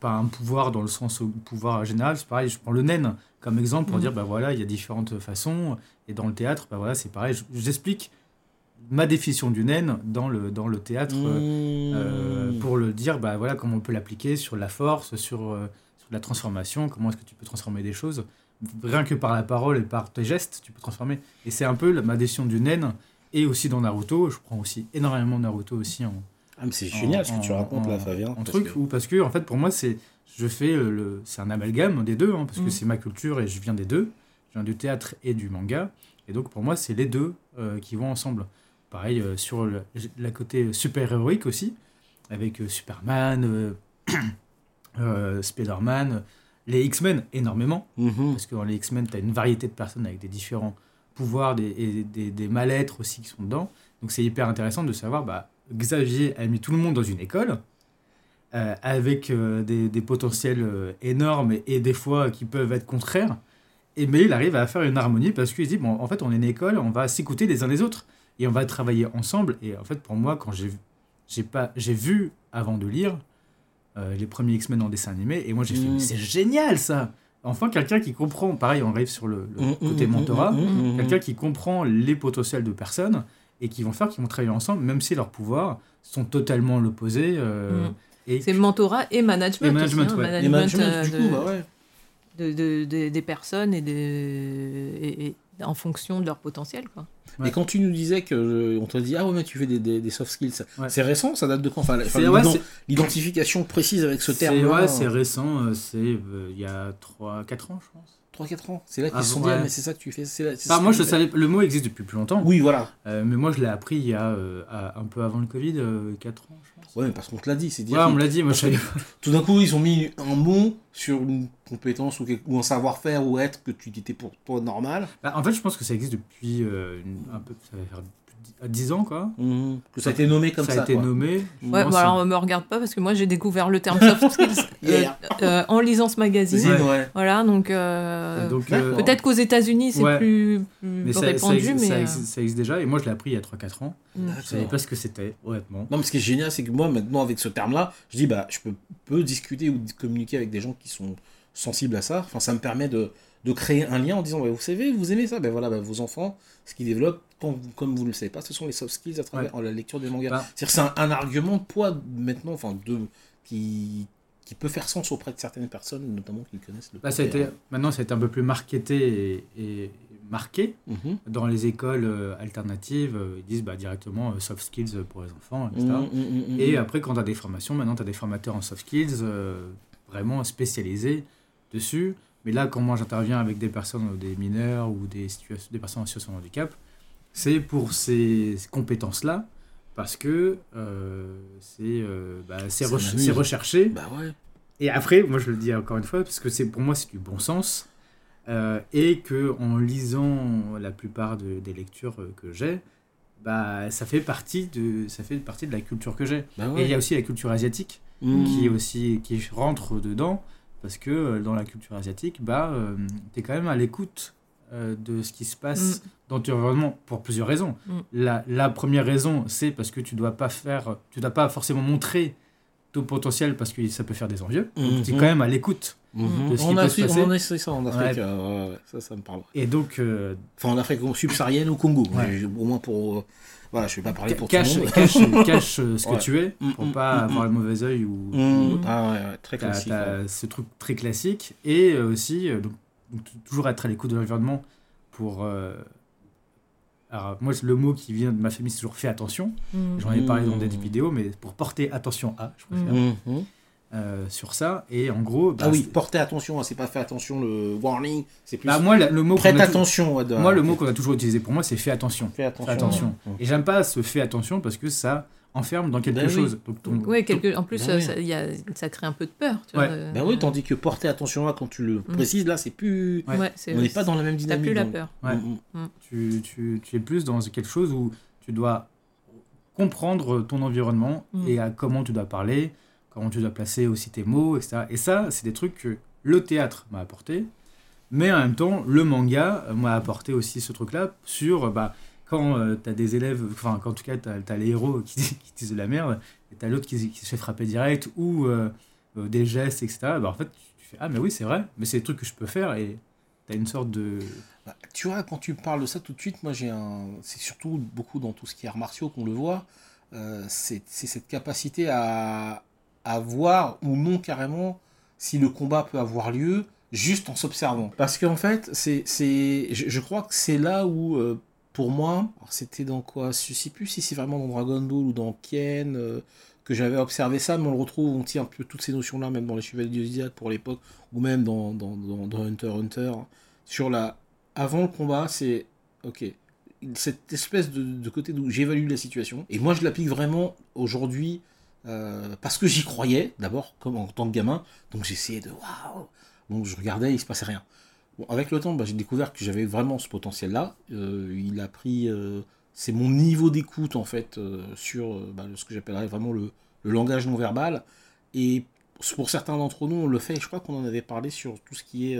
pas un pouvoir dans le sens au pouvoir général, c'est pareil, je prends le naine comme exemple pour Mhm. dire, bah voilà, il y a différentes façons. Et dans le théâtre, bah voilà, c'est pareil, je- j'explique ma définition du naine dans le, dans le théâtre. euh, euh, Mmh. pour le dire, bah voilà, comment on peut l'appliquer sur la force, sur, euh, sur la transformation, comment est-ce que tu peux transformer des choses. Rien que par la parole et par tes gestes, tu peux transformer. Et c'est un peu la- ma décision du naine. Et aussi dans Naruto, je prends aussi énormément Naruto aussi en, Ah, mais c'est génial ce que tu en- racontes là, en- Fabien. en parce truc, que- ou parce que en fait pour moi c'est je fais le c'est un amalgame des deux hein, parce que Mm. c'est ma culture et je viens des deux du théâtre et du manga et donc pour moi c'est les deux euh, qui vont ensemble pareil euh, sur le, la côté super héroïque aussi avec euh, Superman Spider-Man les X-Men énormément Mhm. parce que dans les X-Men, tu as une variété de personnes avec des différents pouvoirs des, et des, des mal-être aussi qui sont dedans. Donc c'est hyper intéressant de savoir, bah, Xavier a mis tout le monde dans une école, avec des, des potentiels énormes et, et des fois qui peuvent être contraires. Et, mais il arrive à faire une harmonie parce qu'il se dit, bon, en fait, on est une école, on va s'écouter les uns les autres et on va travailler ensemble. Et en fait, pour moi, quand j'ai j'ai pas j'ai vu avant de lire euh, les premiers X-Men en dessin animé, et moi j'ai fait, Mm. c'est génial ça Enfin, quelqu'un qui comprend, pareil, on arrive sur le, le Mmh, côté mmh, mentorat, mmh, mmh, mmh. quelqu'un qui comprend les potentiels de personnes et qui vont faire, qui vont travailler ensemble, même si leurs pouvoirs sont totalement l'opposé. euh, Mm. C'est mentorat et management. Et management, aussi, hein, ouais. Et management, euh, du de, coup, bah ouais. De- de- de- des personnes et, et en fonction de leur potentiel. Quoi. Ouais. Et quand tu nous disais que euh, on t'a dit ah ouais mais tu fais des, des, des soft skills, Ouais. c'est récent, ça date de quand? Enfin, l'identification précise avec ce c'est terme. ouais, c'est récent, euh, c'est euh, il y a 3-4 ans, je pense. 3-4 ans. C'est là qu'ils Ah, sont ouais. ah, mais c'est ça que tu fais. là- Bah, moi, je savais, le mot existe depuis plus longtemps, Oui voilà. euh, mais moi je l'ai appris il y a euh, un peu avant le Covid, 4 ans, je pense. Ouais mais parce qu'on te l'a dit, c'est dire Ouais, on me l'a dit, moi je savais pas. tout d'un coup ils ont mis un mot sur une compétence ou, quelque- ou un savoir-faire ou être que tu étais pour toi normal. Bah, en fait, je pense que ça existe depuis euh, une- un peu, ça va faire de 10 ans, quoi. Que ça a été nommé comme ça. ça a été quoi. nommé. Ouais, c'est- alors me regarde pas parce que moi j'ai découvert le terme soft skills euh, euh, en lisant ce magazine. Zine, Ouais. ouais. Voilà, donc, euh, Donc, euh, peut-être qu'aux États-Unis c'est Ouais. plus, plus mais ça, ça répandu, existe, mais. ça euh, existe- ça existe déjà, et moi je l'ai appris il y a 3-4 ans. mm. Je savais pas ce que c'était, honnêtement. Non, mais ce qui est génial, c'est que moi, maintenant, avec ce terme-là, je dis, bah, je peux, peux discuter ou communiquer avec des gens qui sont sensibles à ça. Enfin, ça me permet de, de créer un lien en disant, bah, vous savez, vous aimez ça, ben voilà, bah, vos enfants, ce qu'ils développent, comme vous ne le savez pas, ce sont les soft skills à travers la lecture des mangas. Bah. C'est-à-dire que c'est un, un argument de poids maintenant, enfin, de, qui, qui peut faire sens auprès de certaines personnes, notamment qui connaissent le ça a été, maintenant, ça a été un peu plus marketé et, et marqué. Mhm. Dans les écoles euh, alternatives, euh, ils disent bah, directement euh, soft skills pour les enfants, etc. Mhm, mhm, mhm. Et après, quand tu as des formations, maintenant, tu as des formateurs en soft skills euh, vraiment spécialisés dessus. Mais là, quand moi j'interviens avec des personnes, euh, des mineurs ou des, des personnes en situation de handicap, c'est pour ces compétences-là, parce que euh, c'est euh, bah, c'est recherché. Bah ouais. Et après, moi je le dis encore une fois, parce que pour moi c'est du bon sens, euh, et que en lisant la plupart de- des lectures que j'ai, bah ça fait partie de ça fait partie de la culture que j'ai. Bah Et il y a aussi la culture asiatique Mhm. qui est aussi qui rentre dedans, parce que dans la culture asiatique, bah tu es quand même à l'écoute euh, de ce qui se passe dans ton environnement pour plusieurs raisons. Mm. La, la première raison, c'est parce que tu dois pas faire, tu dois pas forcément montrer ton potentiel parce que ça peut faire des envieux. Donc tu es Mhm. quand même à l'écoute Mhm. de ce qui On peut a se passer. on a ça en Afrique. Ouais. euh, ouais, ça, ça me parle. Et donc, euh, Enfin, en Afrique subsaharienne au Congo. Ouais. Au moins pour. euh, Voilà, je vais pas parler pour cache, tout le monde. cache, cache ce que Ouais. tu es Mm, pour mm, pas mm, avoir mm. le mauvais œil ou, Mmh. ou- Ah ouais, ouais, très classique. ce truc très classique et aussi donc, donc, toujours être à l'écoute de l'environnement pour euh, alors moi le mot qui vient de ma famille c'est toujours fais attention Mm. j'en ai parlé dans des Mmh. vidéos mais pour porter attention à je préfère Mhm. euh, sur ça et en gros bah, Ah oui, portez attention, hein, c'est pas fait attention le warning, c'est plus. bah, moi la- le mot Prête attention. moi le mot qu'on a toujours utilisé pour moi c'est fais attention Fais attention. fais attention et j'aime pas ce fais attention parce que ça enferme dans quelque Ben oui. chose donc ton- Ouais, quelque... en plus, Ben oui. ça, il y a... ça crée un peu de peur. Tu Ouais. vois, euh, Ben oui, tandis que porter attention là, quand tu le précises, là, c'est plus. Ouais. ouais, c'est- On n'est pas dans la même T'as dynamique. plus la donc. peur. Ouais. Mhm. tu, tu, tu es plus dans quelque chose où tu dois comprendre ton environnement Mm. et à comment tu dois parler, comment tu dois placer aussi tes mots, etc. Et ça, c'est des trucs que le théâtre m'a apporté, mais en même temps, le manga m'a apporté aussi ce truc-là sur bah, quand tu as des élèves, enfin, en tout cas, tu as, les héros qui, qui disent de la merde, et tu as l'autre qui, qui se fait frapper direct ou euh, euh, des gestes, etc. Bah, en fait, tu, fais Ah, mais oui, c'est vrai, mais c'est des trucs que je peux faire et tu as une sorte de. Bah, tu vois, quand tu parles de ça tout de suite, moi j'ai un. C'est surtout beaucoup dans tout ce qui est arts martiaux qu'on le voit. euh, c'est cette capacité à, voir ou non carrément si le combat peut avoir lieu juste en s'observant. Parce qu'en fait, c'est, je, je crois que c'est là où, euh, pour moi, c'était dans quoi Je sais plus si c'est vraiment dans Dragon Ball ou dans Ken euh, que j'avais observé ça, mais on le retrouve, on tient un peu toutes ces notions-là, même dans les Chevaliers du Zodiac pour l'époque, ou même dans, dans, Hunter Hunter, sur la avant le combat, c'est ok. Cette espèce de, côté où j'évalue la situation. Et moi, je l'applique vraiment aujourd'hui euh, parce que j'y croyais, d'abord, comme en tant que gamin. Donc j'essayais de waouh. Donc je regardais, il se passait rien. Avec le temps, bah, j'ai découvert que j'avais vraiment ce potentiel-là. Euh, il a pris. euh, c'est mon niveau d'écoute, en fait, euh, sur bah, ce que j'appellerais vraiment le, le langage non verbal. Et pour certains d'entre nous, on le fait. Je crois qu'on en avait parlé sur tout ce qui est.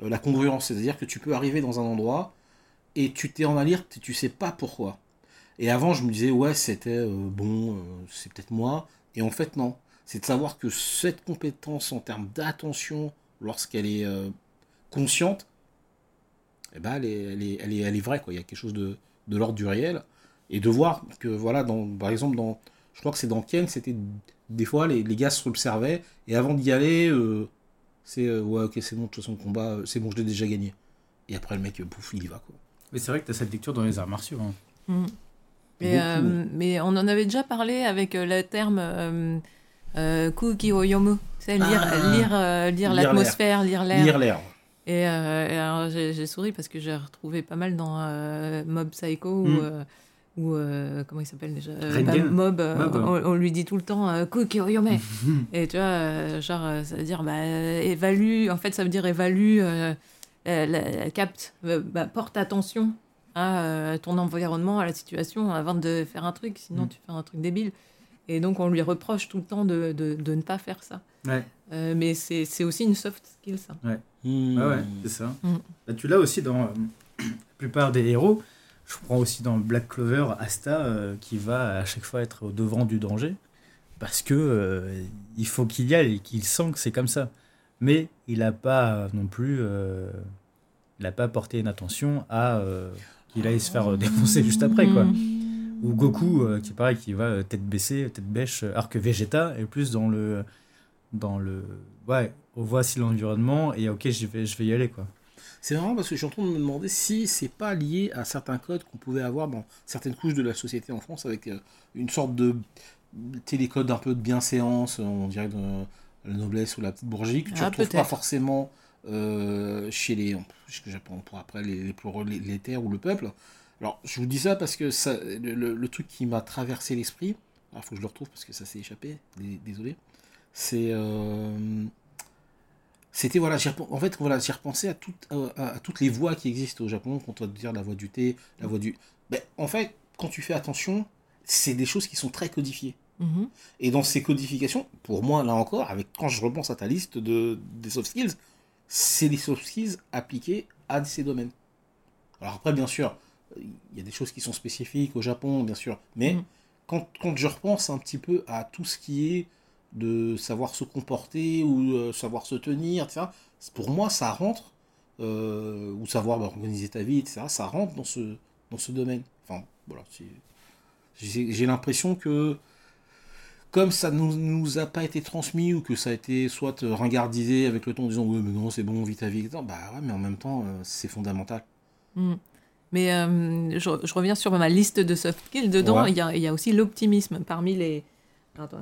la congruence, c'est-à-dire que tu peux arriver dans un endroit et tu t'es en alerte et tu sais pas pourquoi. Et avant, je me disais, ouais, c'était bon, c'est peut-être moi. Et en fait, non. C'est de savoir que cette compétence en termes d'attention, lorsqu'elle est consciente, eh ben, elle, est, elle, est, elle, est, elle est vraie. Quoi. Il y a quelque chose de, de l'ordre du réel. Et de voir que, voilà, dans, par exemple, dans, je crois que c'est dans Ken, c'était des fois, les, les gars se observaient et avant d'y aller, euh, c'est euh, ouais, ok, c'est bon, de toute façon, le combat, euh, c'est bon, je l'ai déjà gagné. Et après, le mec, pouf, il y va, quoi. Mais c'est vrai que tu as cette lecture dans les arts martiaux. hein. Mm. Mais, euh, on en avait déjà parlé avec le terme euh, euh, kuki o yomu. C'est lire, Ah. lire, euh, lire Lire l'atmosphère, lire l'air. Lire l'air. Et, euh, et alors j'ai souri parce que j'ai retrouvé pas mal dans euh, Mob Psycho Mm. ou, euh, euh, comment il s'appelle déjà bah, Mob, on, on lui dit tout le temps euh, Kuki o yome. Et tu vois, genre, ça veut dire bah, évalue, en fait, ça veut dire évalue, la- capte, bah, porte attention à ton environnement, à la situation avant de faire un truc, sinon Mm. tu fais un truc débile. Et donc, on lui reproche tout le temps de, de, de ne pas faire ça. Ouais. Euh, mais c'est c'est aussi une soft skill, ça. Hmm. Ah ouais, c'est ça. Mm. Bah, tu l'as aussi dans euh, la plupart des héros. Je prends aussi dans Black Clover Asta euh, qui va à chaque fois être au devant du danger parce que euh, il faut qu'il y aille et qu'il sent que c'est comme ça. Mais il n'a pas non plus, euh, il n'a pas porté une attention à euh, qu'il aille se faire défoncer juste après quoi. Ou Goku euh, qui pareil qui va tête baissée, tête bêche, alors que Vegeta est plus dans le dans le ouais, on voit si l'environnement et ok je vais je vais y aller quoi. C'est marrant parce que je suis en train de me demander si c'est pas lié à certains codes qu'on pouvait avoir dans certaines couches de la société en France avec euh, une sorte de télécode un peu de bienséance, euh, on dirait de la noblesse ou la petite bourgeoisie, que tu Ah, retrouves pas forcément euh, chez les, ce que j'appelle pour après les, les, les, les terres ou le peuple. Alors je vous dis ça parce que ça, le, le- le truc qui m'a traversé l'esprit, il faut que je le retrouve parce que ça s'est échappé, dé- désolé, c'est... euh, c'était voilà, en fait voilà, j'ai repensé à, toutes à, à toutes les voix qui existent au Japon, quand on va te dire la voix du thé, la voix du. Ben, en fait, quand tu fais attention, c'est des choses qui sont très codifiées. Mhm. Et dans ces codifications, pour moi là encore, avec quand je repense à ta liste de des soft skills, c'est des soft skills appliqués à ces domaines. Alors après, bien sûr, il y a des choses qui sont spécifiques au Japon, bien sûr, mais Mhm. quand, quand je repense un petit peu à tout ce qui est de savoir se comporter ou euh, savoir se tenir, etc. Pour moi, ça rentre, euh, ou savoir bah, organiser ta vie, etc. Ça rentre dans ce, dans ce domaine. Enfin, voilà. J'ai l'impression que, comme ça nous, nous a pas été transmis, ou que ça a été soit ringardisé avec le temps en disant Ouais, mais non, c'est bon, vis ta vie, etc. Bah ouais, mais en même temps, euh, c'est fondamental. Mm. Mais euh, je, je reviens sur ma liste de soft skills. Dedans, Ouais. il y, a, il y a aussi l'optimisme parmi les. Attends.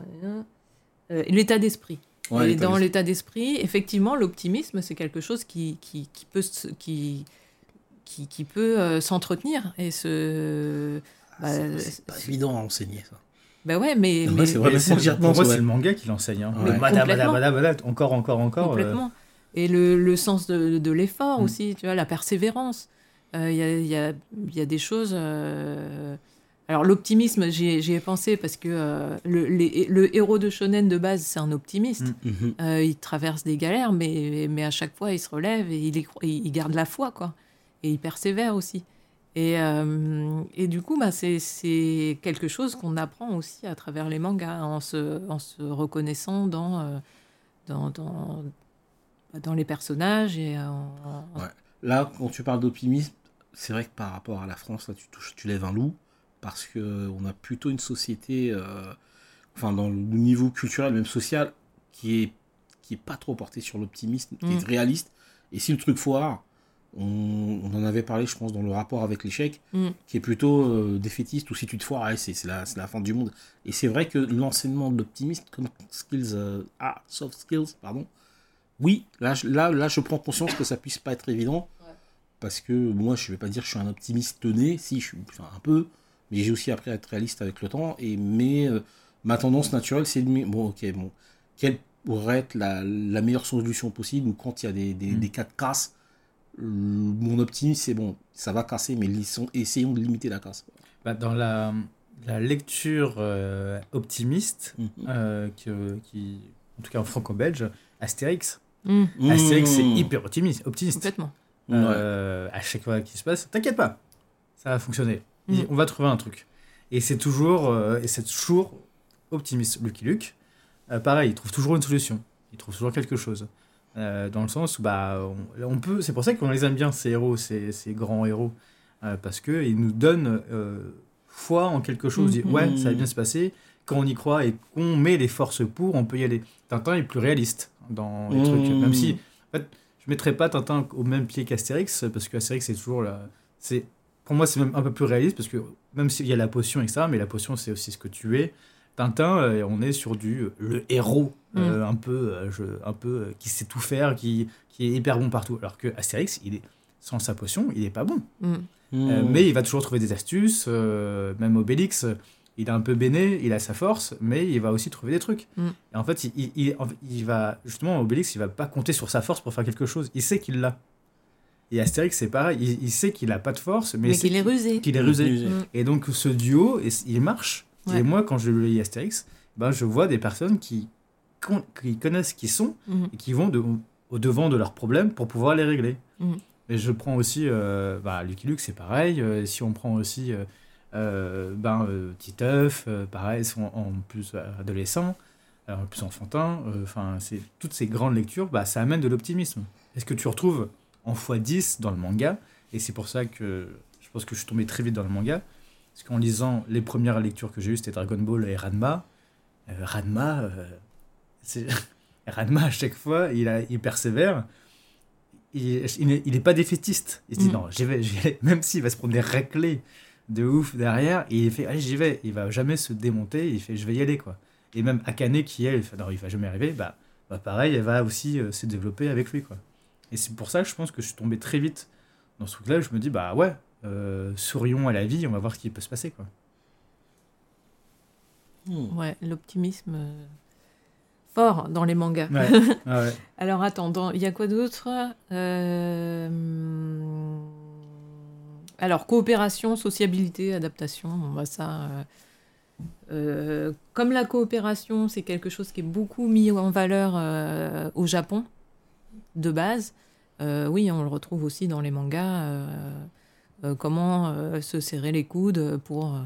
Euh, l'état d'esprit. Ouais, et dans l'état d'esprit, effectivement, l'optimisme, c'est quelque chose qui, qui, qui peut, qui, qui, qui peut euh, s'entretenir et se. Bah, C'est- pas évident à enseigner, ça. bah ouais, mais, Ouais, mais- c'est vrai. Mais mais c'est- quand j'y pour repense, moi, ouais. c'est le manga qui l'enseigne. Hein. Le bada, encore, encore, encore. euh, complètement. Et le, le sens de, de l'effort Mm. aussi, tu vois, la persévérance. Euh, Il y, a, il y, a, il y a des choses. Alors, l'optimisme, j'y ai, pensé parce que euh, le, les- le héros de Shonen de base, c'est un optimiste. Mm. Mhm. Euh, il traverse des galères, mais, mais à chaque fois, il se relève et il, garde la foi, quoi. Et il persévère aussi. Et, euh, et du coup, bah, c'est- quelque chose qu'on apprend aussi à travers les mangas, en se, en se reconnaissant dans, dans, dans, dans les personnages. Et en- en- Ouais. Là, quand tu parles d'optimisme, c'est vrai que par rapport à la France, là, tu, touches, tu lèves un loup, parce que on a plutôt une société, euh, enfin, dans le niveau culturel, même social, qui est, qui est pas trop portée sur l'optimisme, qui Mm. est réaliste. Et si le truc foire, on, on en avait parlé, je pense, dans le rapport avec l'échec, Mm. qui est plutôt euh, défaitiste, ou si tu te foires, c'est c'est la, c'est la fin du monde. Et c'est vrai que l'enseignement de l'optimisme, comme skills, euh, ah, soft skills, pardon, oui, là, je- là, là, je prends conscience que ça puisse pas être évident. Parce que moi, je vais pas dire que je suis un optimiste né, si, je suis enfin, un peu, mais j'ai aussi appris à être réaliste avec le temps. Et, mais euh, ma tendance naturelle, c'est de me- bon, ok, bon, quelle pourrait être la, la meilleure solution possible ou quand il y a des, des, Mm. des cas de casse, euh, mon optimisme, c'est bon, ça va casser, mais lissons- essayons de limiter la casse. Bah, dans la, la lecture euh, optimiste, Mhm. euh, que- qui, en tout cas en franco-belge, Astérix. Mm, Astérix, c'est hyper optimiste. optimiste. complètement. Euh, À chaque fois qu'il se passe, t'inquiète pas, ça va fonctionner. Mm. On va trouver un truc. Et c'est toujours, euh, et c'est toujours optimiste. Lucky Luke, euh, pareil, il trouve toujours une solution. Il trouve toujours quelque chose. Euh, dans le sens où bah, on, on peut, c'est pour ça qu'on les aime bien ces héros, ces, ces grands héros, euh, parce que ils nous donnent foi en quelque chose. Mhm. ouais, ça va bien se passer. Quand on y croit et qu'on met les forces pour, on peut y aller. Tintin est plus réaliste dans les Mhm. trucs, même si en fait, je mettrais pas Tintin au même pied qu'Astérix parce qu'Astérix c'est toujours la, c'est pour moi c'est même un peu plus réaliste parce que même s'il y a la potion etc mais la potion c'est aussi ce que tu es Tintin euh, on est sur du euh, le héros euh, un peu euh, je- un peu euh, qui sait tout faire qui qui est hyper bon partout alors que Astérix il est sans sa potion il est pas bon Mm. euh, mais il va toujours trouver des astuces, euh, même Obélix, il est un peu béné, il a sa force, mais il va aussi trouver des trucs. Mm. Et en fait, il, il- il- en fait, il va, justement, Obélix, il va pas compter sur sa force pour faire quelque chose. Il sait qu'il l'a. Et Astérix, c'est pareil, il, il sait qu'il a pas de force, mais, Mais qu'il est rusé. qu'il est rusé. Et donc, ce duo, et- il marche. Ouais. Et moi, quand je lis Astérix, ben, je vois des personnes qui, con- qui connaissent qui sont Mm. et qui vont de- au devant de leurs problèmes pour pouvoir les régler. Mhm. Et je prends aussi, euh, bah, Lucky Luke, c'est pareil. euh, si on prend aussi euh, euh, ben, euh, Titeuf, euh, pareil, ils sont en plus adolescents, euh, plus enfantins. euh, Enfin, c'est toutes ces grandes lectures, bah, ça amène de l'optimisme. Est-ce que tu retrouves en x10 dans le manga Et c'est pour ça que je pense que je suis tombé très vite dans le manga. Parce qu'en lisant les premières lectures que j'ai eues, c'était Dragon Ball et Ranma. Euh, Ranma, euh, c'est- Ranma, à chaque fois, il, a, il persévère. Il, il, n'est- pas défaitiste. Il se dit Mm. non, j'y vais, j'y vais. Même s'il va se prendre des raclés de ouf derrière, et il fait allez, j'y vais. Il va jamais se démonter. Il fait je vais y aller quoi. Et même Akane qui elle, il fait non, il va jamais arriver. Bah, bah pareil, elle va aussi euh, se développer avec lui quoi. Et c'est pour ça que je pense que je suis tombé très vite dans ce truc-là. Je me dis bah ouais, euh, sourions à la vie, on va voir ce qui peut se passer quoi. Hmm. Ouais, l'optimisme euh, fort dans les mangas. Ouais, ah ouais. Alors attends, il y a quoi d'autre Euh, Alors coopération, sociabilité, adaptation, on voit ça. euh, euh, comme la coopération, c'est quelque chose qui est beaucoup mis en valeur euh, au Japon de base. euh, oui, on le retrouve aussi dans les mangas. euh, euh, comment euh, se serrer les coudes pour, euh,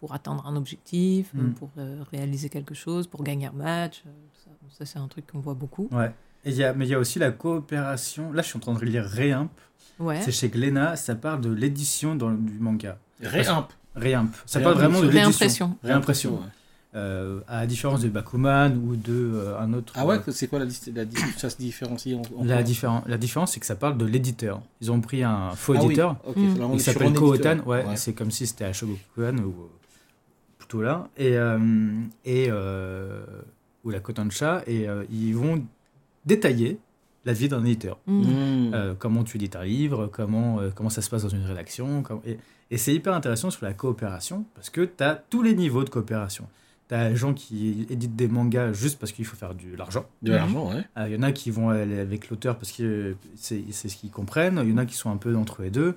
pour atteindre un objectif, Mm. pour euh, réaliser quelque chose, pour gagner un match. euh, ça, ça, c'est un truc qu'on voit beaucoup. Ouais. Et il y a, mais il y a aussi la coopération. Là, je suis en train de lire Réimp. Ouais. C'est chez Glénat. Ça parle de l'édition dans- du manga. Réimp. Réimp. Ça Réimp, parle vraiment de l'édition. Réimpression. Réimpression. Ouais. Euh, à la différence de Bakuman ou de euh, un autre. Ah ouais, euh, c'est quoi la, liste- la, ça se différencie en, en la, différen- la différence, c'est que ça parle de l'éditeur. Ils ont pris un faux Ah oui, éditeur. on Il s'appelle Kohotan, ouais, c'est comme si c'était à Shogokukan ou plutôt là, et, euh, et euh, ou la Kotansha, et euh, ils vont détailler la vie d'un éditeur. Mm. Mm. Euh, comment tu édites un livre, comment, euh, comment ça se passe dans une rédaction. comment- et et c'est hyper intéressant sur la coopération, parce que tu as tous les niveaux de coopération. Tu as des gens qui éditent des mangas juste parce qu'il faut faire de l'argent. De l'argent, ouais. Euh, Il y en a qui vont aller avec l'auteur parce que euh, c'est c'est ce qu'ils comprennent. Il y en a qui sont un peu entre les deux.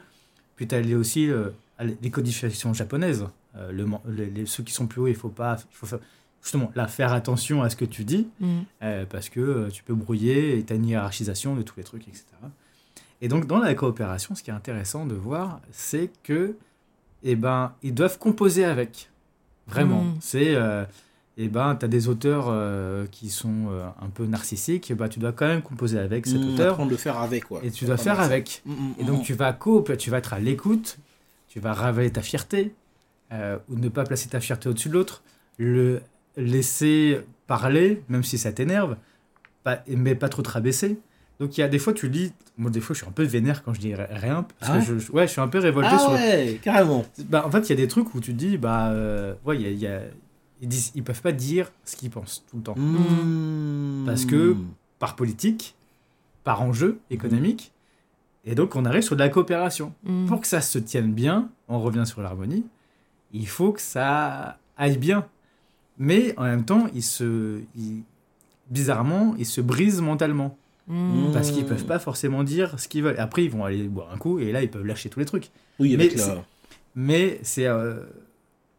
Puis tu as aussi euh, les codifications japonaises. Euh, le, les, ceux qui sont plus hauts, il faut pas. Il faut faire, justement là, faire attention à ce que tu dis Mm. euh, parce que euh, tu peux brouiller et tu as une hiérarchisation de tous les trucs, etc. Et donc, dans la coopération, ce qui est intéressant de voir, c'est que eh ben, ils doivent composer avec. Vraiment. Mm. C'est. euh, eh ben, tu as des auteurs euh, qui sont euh, un peu narcissiques, et ben, tu dois quand même composer avec cet Mm, auteur, apprendre à le faire avec, quoi. et tu dois faire avec. Mm, Et donc tu vas coop, tu vas être à l'écoute, tu vas ravaler ta fierté, euh, ou ne pas placer ta fierté au-dessus de l'autre, le laisser parler, même si ça t'énerve, pas, mais pas trop te rabaisser. Donc il y a des fois tu lis, moi des fois je suis un peu vénère quand je dis ri- rien, parce Ah que je, je- ouais, je suis un peu révolté Ah sur... ouais, carrément. Bah, en fait il y a des trucs où tu te dis, bah euh, ouais, il y a, il y a- ils, disent, ils peuvent pas dire ce qu'ils pensent tout le temps. Mm. Parce que- Par politique, par enjeu économique, et donc on arrive sur de la coopération Mm. pour que ça se tienne bien, on revient sur l'harmonie, il faut que ça aille bien. Mais en même temps, ils se, ils- bizarrement, ils se brisent mentalement. Mm. Parce qu'ils Mmh. peuvent pas forcément dire ce qu'ils veulent. Après, ils vont aller boire un coup et là, ils peuvent lâcher tous les trucs. Oui, Mais avec c'est- la... Mais c'est euh,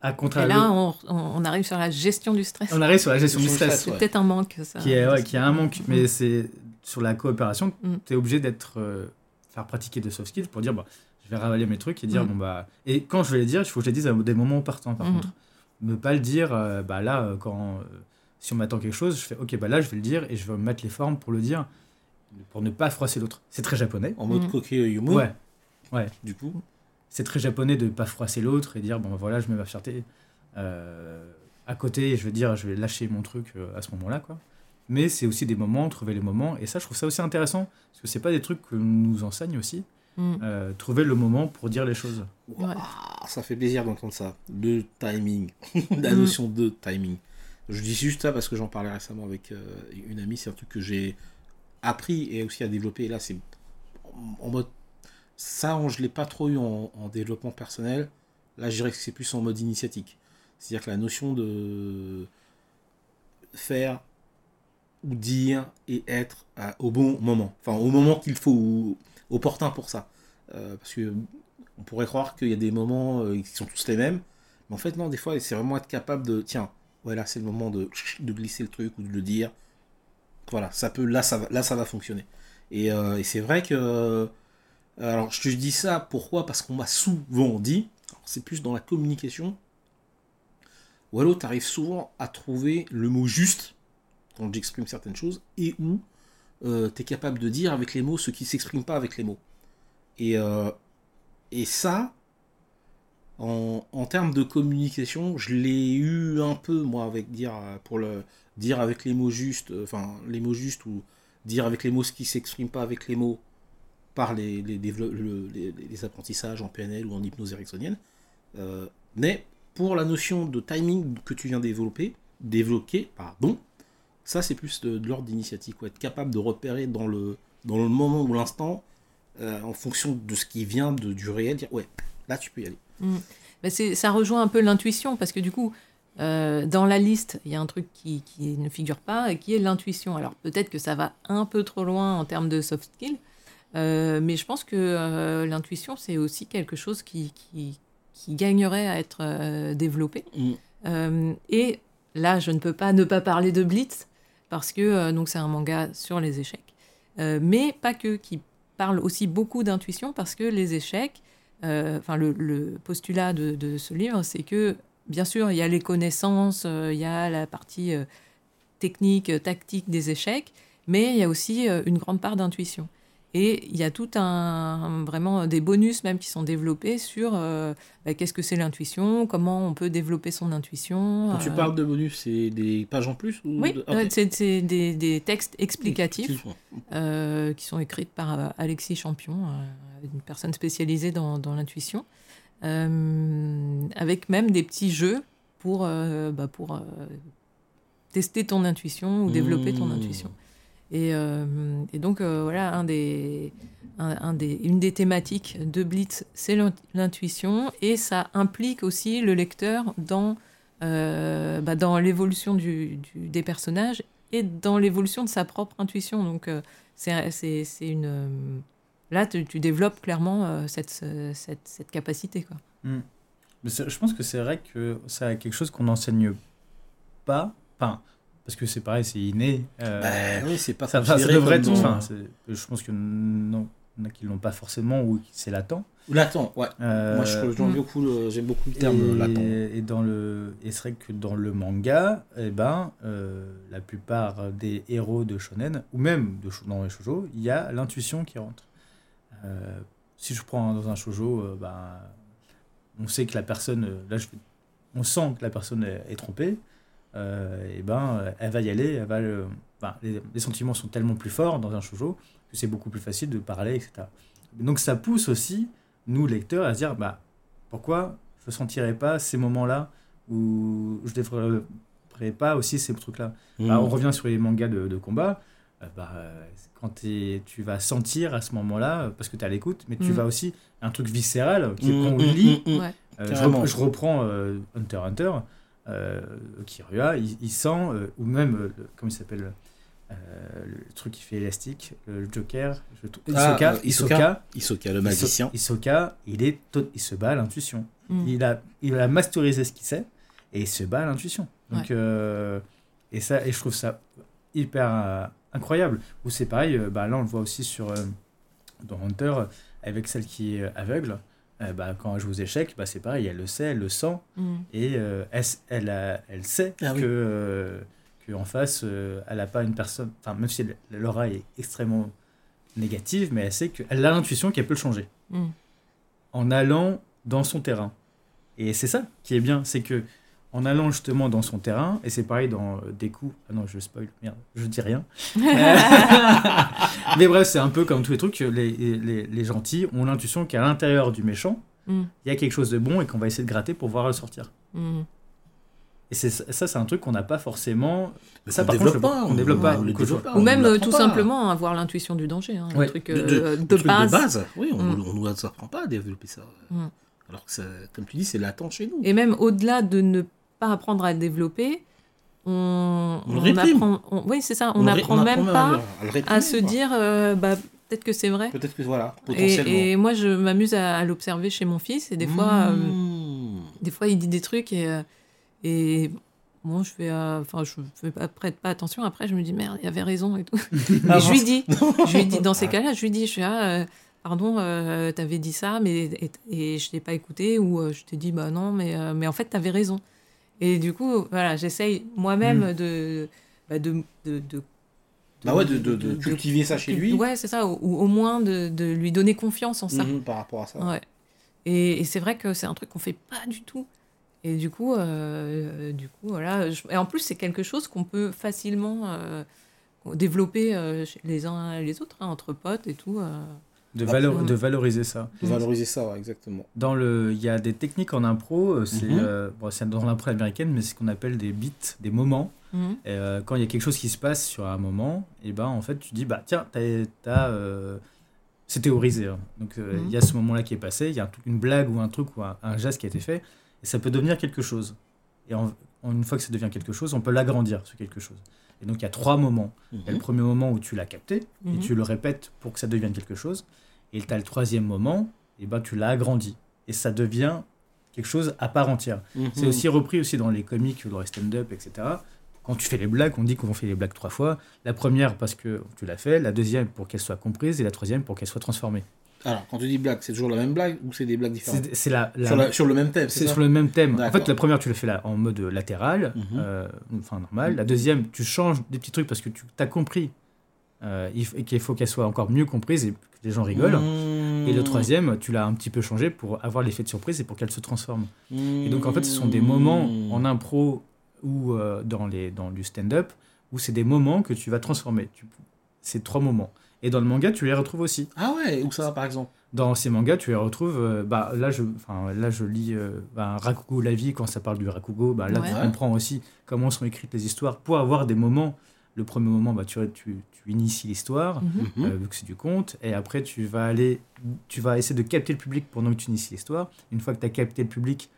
à Et contraire. là, on, arrive sur la gestion du stress. on arrive sur la gestion du stress, C'est ouais. peut-être un manque, ça. qui, est, ouais, qui a un manque. Mais c'est sur la coopération, Mm. tu es obligé d'être. euh, faire pratiquer de soft skills pour dire bah, je vais ravaler mes trucs et dire Mm. bon bah. Et quand je vais les dire, il faut que je les dise à des moments partants par contre. Ne pas le dire, euh, bah là, quand. euh, si on m'attend quelque chose, je fais ok, bah là, je vais le dire et je vais mettre les formes pour le dire, pour ne pas froisser l'autre. C'est très japonais. En mode Mm. coquet Yumo, Ouais, du coup. c'est très japonais de ne pas froisser l'autre et dire bon bah voilà, je mets ma fierté euh, à côté et je vais dire, je vais lâcher mon truc euh, à ce moment-là, quoi. Mais c'est aussi des moments, trouver les moments. Et ça, je trouve ça aussi intéressant. Parce que c'est pas des trucs que nous enseigne aussi. Mm. Euh, trouver le moment pour dire les choses. Ouah, Ça fait plaisir d'entendre ça. Le timing. la Mm. notion de timing. Je dis juste ça parce que j'en parlais récemment avec euh, une amie. C'est un truc que j'ai appris et aussi à développer. Et là, c'est en, mode. Ça, je l'ai pas trop eu en, en développement personnel. Là, je dirais que c'est plus en mode initiatique. C'est-à-dire que la notion de faire ou dire et être au bon moment. Enfin, au moment qu'il faut, ou opportun pour ça. Euh, parce que on pourrait croire qu'il y a des moments euh, qui sont tous les mêmes. Mais en fait, non, des fois, c'est vraiment être capable de, tiens, ouais, là, c'est le moment de, de glisser le truc ou de le dire. Voilà, ça peut, là, ça va, là, fonctionner. Et, euh, et c'est vrai que, euh, alors, je te dis ça, pourquoi? Parce qu'on m'a souvent dit, c'est plus dans la communication, Wallo, tu arrives souvent à trouver le mot juste quand j'exprime certaines choses et où tu es capable de dire avec les mots ce qui s'exprime pas avec les mots. Et, euh, ça, en, en termes de communication, je l'ai eu un peu, moi, avec dire, euh, pour le dire avec les mots justes, euh, enfin, les mots justes, ou dire avec les mots ce qui s'exprime pas avec les mots par les, les, les- apprentissages en PNL ou en hypnose ericksonienne. Euh, mais pour la notion de timing que tu viens développer, développer, pardon, ça c'est plus de, de l'ordre d'initiative, être capable de repérer dans le, dans le moment ou l'instant, euh, en fonction de ce qui vient de, du réel, dire ouais, là tu peux y aller. C'est- ça rejoint un peu l'intuition, parce que du coup, euh, dans la liste, il y a un truc qui, qui ne figure pas, et qui est l'intuition. Alors peut-être que ça va un peu trop loin en termes de soft skills, euh, mais je pense que euh, l'intuition, c'est aussi quelque chose qui, qui, qui gagnerait à être euh, développé. Mm. Euh, et là, je ne peux pas ne pas parler de Blitz, parce que euh, donc c'est un manga sur les échecs, Euh, mais pas que, qui parle aussi beaucoup d'intuition, parce que les échecs, euh, enfin le, le postulat de, de ce livre, c'est que bien sûr, il y a les connaissances, euh, il y a la partie euh, technique, euh, tactique des échecs, mais il y a aussi une grande part d'intuition. Et il y a tout un vraiment des bonus même qui sont développés sur euh, bah, qu'est-ce que c'est l'intuition, comment on peut développer son intuition. Quand tu euh, parle de bonus, c'est des pages en plus ou... oui, c'est des, des textes explicatifs Explicatif. euh, qui sont écrites par Alexis Champion, une personne spécialisée dans, dans l'intuition, avec même des petits jeux pour, euh, bah, pour euh, tester ton intuition ou développer ton Mmh. intuition. Et, euh, et donc, euh, voilà, un des, un, un des, une des thématiques de Blitz, c'est l'int- l'intuition, et ça implique aussi le lecteur dans, euh, bah, dans l'évolution du, du- des personnages et dans l'évolution de sa propre intuition. Donc, euh, c'est une. Là, tu, tu développes clairement euh, cette, ce- cette, cette capacité. Quoi. Mais c'est- je pense que c'est vrai que ça a quelque chose qu'on n'enseigne pas. Enfin, parce que c'est pareil, c'est inné. euh, Bah, oui, c'est pas ça, ça- ça considéré devrait être. Enfin, c'est- je pense que non, il y en a qui l'ont pas forcément ou c'est latent. Latent, ouais. Euh, Moi, j'aime mm. beaucoup, le- j'aime beaucoup le terme et, latent. et dans le et c'est vrai que dans le manga, eh ben, euh, la plupart des héros de shonen ou même de dans les shoujo, il y a l'intuition qui rentre. Euh, si je prends dans un shoujo, euh, ben, on sait que la personne, euh, là, je, on sent que la personne est, est trompée. euh, et ben, elle va y aller, elle va ben, les, les sentiments sont tellement plus forts dans un shoujo que c'est beaucoup plus facile de parler, etc. Donc ça pousse aussi nous lecteurs à se dire bah pourquoi je ne sentirais pas ces moments-là où je ne développerais pas aussi ces trucs-là? Bah, on revient sur les mangas de, de combat. Euh, bah, euh, quand tu vas sentir à ce moment-là, euh, parce que tu es à l'écoute, mais tu Mm. vas aussi, un truc viscéral qui qu'on mm, lit. mm, mm. Ouais. Euh, je, Carrément. rep- je reprends euh, Hunter x Hunter, euh, Kiruya, il, il sent, euh, ou même, euh, le- comment il s'appelle euh, le truc qui fait élastique, le Joker, je Ah, Hisoka, euh, Hisoka, Hisoka. Hisoka, le magicien. Hisoka, il, est il se bat à l'intuition. Mm. Il, a, il a masterisé ce qu'il sait et il se bat à l'intuition. Donc, euh, et, ça, et je trouve ça hyper incroyable. Ou c'est pareil, euh, bah, là on le voit aussi sur, euh, dans Hunter, euh, avec celle qui est aveugle. euh, bah, quand elle joue aux échecs, bah, c'est pareil, elle le sait, elle le sent Mm. et euh, elle, elle, a- elle sait Ah oui. que, euh, que en face, euh, elle n'a pas une personne, enfin même si l'aura est extrêmement négative, mais elle sait qu'elle a l'intuition qu'elle peut le changer Mm. en allant dans son terrain. Et c'est ça qui est bien, c'est que en allant justement dans son terrain, et c'est pareil dans euh, des coups. Ah non, je spoil, merde, je dis rien. Mais bref, c'est un peu comme tous les trucs, les, les, les gentils ont l'intuition qu'à l'intérieur du méchant, Mm. il y a quelque chose de bon et qu'on va essayer de gratter pour voir le sortir. Mm. Et c'est ça, c'est un truc qu'on n'a pas forcément. Mais Ça, qu'on par contre, développe pas, on développe pas. on le développe pas, Ou on même euh, tout pas. simplement avoir l'intuition du danger. hein, Ouais. un truc de, euh, de, de de trucs base. de base. Oui, on Mm. ne nous apprend pas à développer ça. Mm. Alors que, ça, comme tu dis, c'est latent chez nous. Et même au-delà de ne pas apprendre à le développer, on, On apprend. on- oui, c'est ça. On n'apprend même pas à le réprimer, à se quoi. dire euh, bah, peut-être que c'est vrai. Peut-être que voilà, potentiellement. Et, et moi, je m'amuse à, à l'observer chez mon fils. Et des fois, euh, Mmh. des fois, il dit des trucs et, euh, et bon, je fais, euh, enfin, je fais pas, prête pas attention. Après, je me dis merde, il avait raison et tout. et je lui dis, je lui dis dans ces cas-là, je lui dis, je suis ah, euh, pardon, euh, t'avais dit ça, mais et, et je t'ai pas écouté ou je t'ai dit bah non, mais mais en fait t'avais raison. Et du coup, voilà, j'essaye moi-même de, bah, de, de, de Bah ouais, de, de, de cultiver ça chez lui. Ouais, c'est ça, ou, ou au moins de, de lui donner confiance en ça. Mhm, par rapport à ça. Ouais. Et, et c'est vrai que c'est un truc qu'on fait pas du tout. Et du coup, euh, du coup, voilà. je- Et en plus, c'est quelque chose qu'on peut facilement euh, développer euh, les uns et les autres, hein, entre potes et tout. De, valo- mm. de valoriser ça. De valoriser ça, ouais, exactement. Dans le, il y a des techniques en impro, euh, c'est Mhm. euh, bon, c'est dans l'impro américaine, mais c'est ce qu'on appelle des beats, des moments. Mhm. Et, euh, quand il y a quelque chose qui se passe sur un moment, et ben en fait tu dis bah tiens, t'as, euh, c'est théorisé. hein. Donc euh, il Mhm. y a ce moment-là qui est passé, il y a un une blague ou un truc ou un, un geste qui a été fait, et ça peut devenir quelque chose. Et en, en- une fois que ça devient quelque chose, on peut l'agrandir ce quelque chose. Et donc il y a trois moments. Il y a le Mhm. premier moment où tu l'as capté et Mhm. tu le répètes pour que ça devienne quelque chose. Et tu as le troisième moment, et ben tu l'as agrandi. Et ça devient quelque chose à part entière. C'est Mhm. aussi repris aussi dans les comics, dans les stand-up, etc. Quand tu fais les blagues, on dit qu'on fait les blagues trois fois. La première parce que tu l'as fait, la deuxième pour qu'elle soit comprise, et la troisième pour qu'elle soit transformée. Alors, quand tu dis blague, c'est toujours la même blague ou c'est des blagues différentes C'est la, la- sur, la- sur le même thème, c'est sur le même thème. En fait, la première, tu le fais là, en mode latéral, Mhm. euh, enfin normal. La deuxième, tu changes des petits trucs parce que tu as compris euh, et qu'il faut qu'elle soit encore mieux comprise et que les gens rigolent. Mmh. Et le troisième, tu l'as un petit peu changé pour avoir l'effet de surprise et pour qu'elle se transforme. Mmh. Et donc, en fait, ce sont des moments en impro ou euh, dans, les, dans du stand-up où c'est des moments que tu vas transformer. Tu- C'est trois moments. Et dans le manga, tu les retrouves aussi. Ah ouais, où ça par exemple? Dans ces mangas, tu les retrouves. euh, bah, là, je, enfin, là, je lis euh, bah, Rakugo la vie, quand ça parle du Rakugo. Bah, là, Ouais. tu comprends aussi comment sont écrites les histoires pour avoir des moments. Le premier moment, bah, tu, tu, tu inities l'histoire, Mhm. euh, vu que c'est du conte. Et après, tu vas aller. Tu vas essayer de capter le public pendant que tu inities l'histoire. Une fois que tu as capté le public,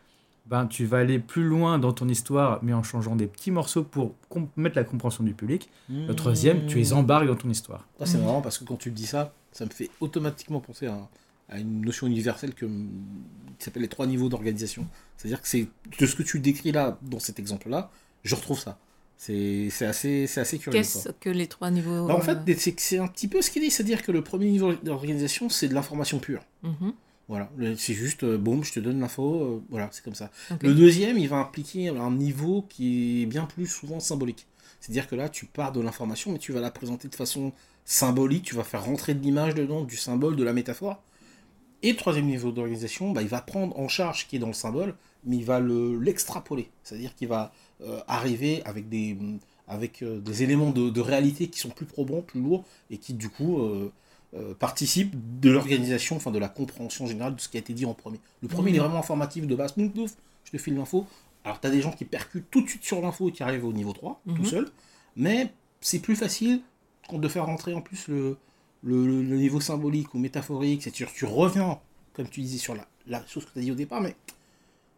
ben, tu vas aller plus loin dans ton histoire, mais en changeant des petits morceaux pour mettre la compréhension du public. Le troisième, tu les embarques dans ton histoire. Ça, c'est Mhm. marrant parce que quand tu me dis ça, ça me fait automatiquement penser à, à une notion universelle que, qui s'appelle les trois niveaux d'organisation. C'est-à-dire que c'est de ce que tu décris là, dans cet exemple-là, je retrouve ça. C'est assez, c'est assez curieux. Qu'est-ce que les trois niveaux Bah, en euh, fait, c'est c'est un petit peu ce qu'il dit, c'est-à-dire que le premier niveau d'organisation, c'est de l'information pure. mhm, Voilà, c'est juste, euh, boum, je te donne l'info, euh, voilà, c'est comme ça. Le deuxième, il va impliquer un niveau qui est bien plus souvent symbolique. C'est-à-dire que là, tu pars de l'information, mais tu vas la présenter de façon symbolique, tu vas faire rentrer de l'image dedans, du symbole, de la métaphore. Et le troisième niveau d'organisation, bah, il va prendre en charge ce qui est dans le symbole, mais il va le- l'extrapoler. C'est-à-dire qu'il va euh, arriver avec des, avec, euh, des éléments de, de réalité qui sont plus probants, plus lourds, et qui du coup euh, participent de l'organisation, enfin de la compréhension générale de ce qui a été dit en premier. Le premier, il est vraiment informatif de base, pouf, pouf, je te file l'info. Alors, tu as des gens qui percutent tout de suite sur l'info et qui arrivent au niveau 3, tout Mhm. seul. Mais c'est plus facile de faire rentrer en plus le, le, le- le niveau symbolique ou métaphorique. C'est tu, tu reviens, comme tu disais, sur la, la chose que tu as dit au départ, mais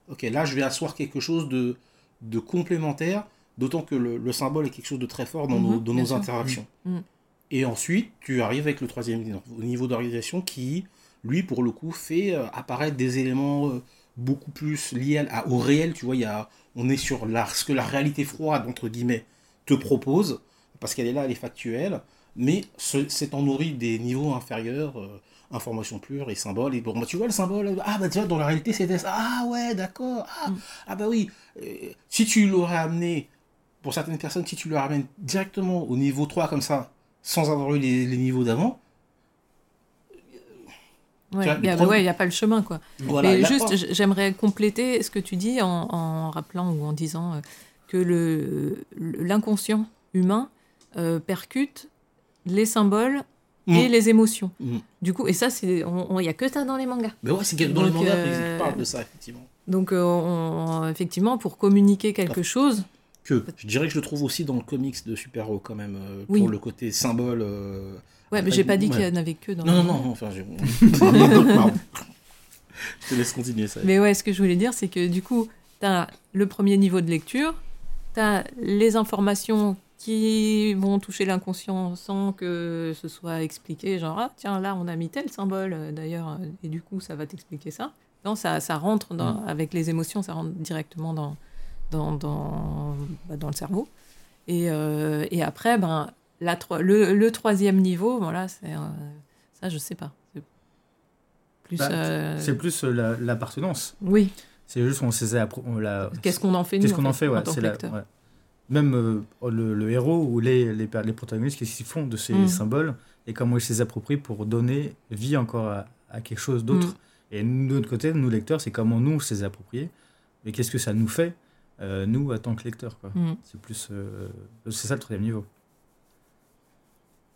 ok, là, je vais asseoir quelque chose de, de complémentaire, d'autant que le, le symbole est quelque chose de très fort dans Mhm, nos, dans bien nos sûr. interactions. Mhm. Et ensuite, tu arrives avec le troisième niveau- niveau d'organisation qui, lui, pour le coup, fait euh, apparaître des éléments euh, beaucoup plus liés à- au réel. Tu vois, il y a, on est sur la, ce que la réalité froide, entre guillemets, te propose, parce qu'elle est là, elle est factuelle, mais ce- c'est en nourri des niveaux inférieurs, euh, information pure et symbole. Et bon, bah, tu vois le symbole, ah bah tu vois, dans la réalité, c'était ça. Ah ouais, d'accord. Ah, Mm. ah bah oui. Euh, si tu l'aurais amené, pour certaines personnes, si tu le ramènes directement au niveau 3 comme ça, sans avoir eu les, les niveaux d'avant, Ouais, il n'y a, ouais, pas le chemin, quoi. voilà. Mais juste, j'aimerais compléter ce que tu dis en, en rappelant ou en disant euh, que le l'inconscient humain euh, percute les symboles et Mm. les émotions. Mm. Du coup, et ça, il n'y a que ça dans les mangas. Mais ouais, c'est dans le Donc, manga, euh, ils parlent de ça, effectivement. Donc, euh, on- effectivement, pour communiquer quelque chose, Que je dirais que je le trouve aussi dans le comics de super-héros, quand même, euh, Oui. pour le côté symbole. euh, ouais, mais Après, j'ai pas dit qu'il y en avait que dans. Non, non, non, enfin, j'ai. Pardon. je te laisse continuer ça. Mais ouais, ce que je voulais dire, c'est que du coup, tu as le premier niveau de lecture, tu as les informations qui vont toucher l'inconscient sans que ce soit expliqué, genre, ah, tiens, là, on a mis tel symbole, euh, d'ailleurs, euh, et du coup, ça va t'expliquer ça. Non, ça, ça rentre dans, Mm. avec les émotions, ça rentre directement dans, dans, dans, bah, dans le cerveau. Et, euh, et après, ben, la, le, le troisième niveau, voilà, c'est, euh, ça, je sais pas. C'est plus. Bah, euh, C'est plus la- l'appartenance. Oui. C'est juste on sait on la- Qu'est-ce qu'on en fait, Qu'est-ce qu'on en fait, ouais, c'est la- ouais. Même euh, le, le héros ou les, les, les protagonistes, qu'est-ce qu'ils font de ces Mm. symboles et comment ils se les approprient pour donner vie encore à, à quelque chose d'autre. Mm. Et nous, de notre côté, nous lecteurs, c'est comment nous se les approprier. Mais qu'est-ce que ça nous fait, nous, en tant que lecteurs quoi. Mm. C'est plus. euh, c'est ça le troisième niveau.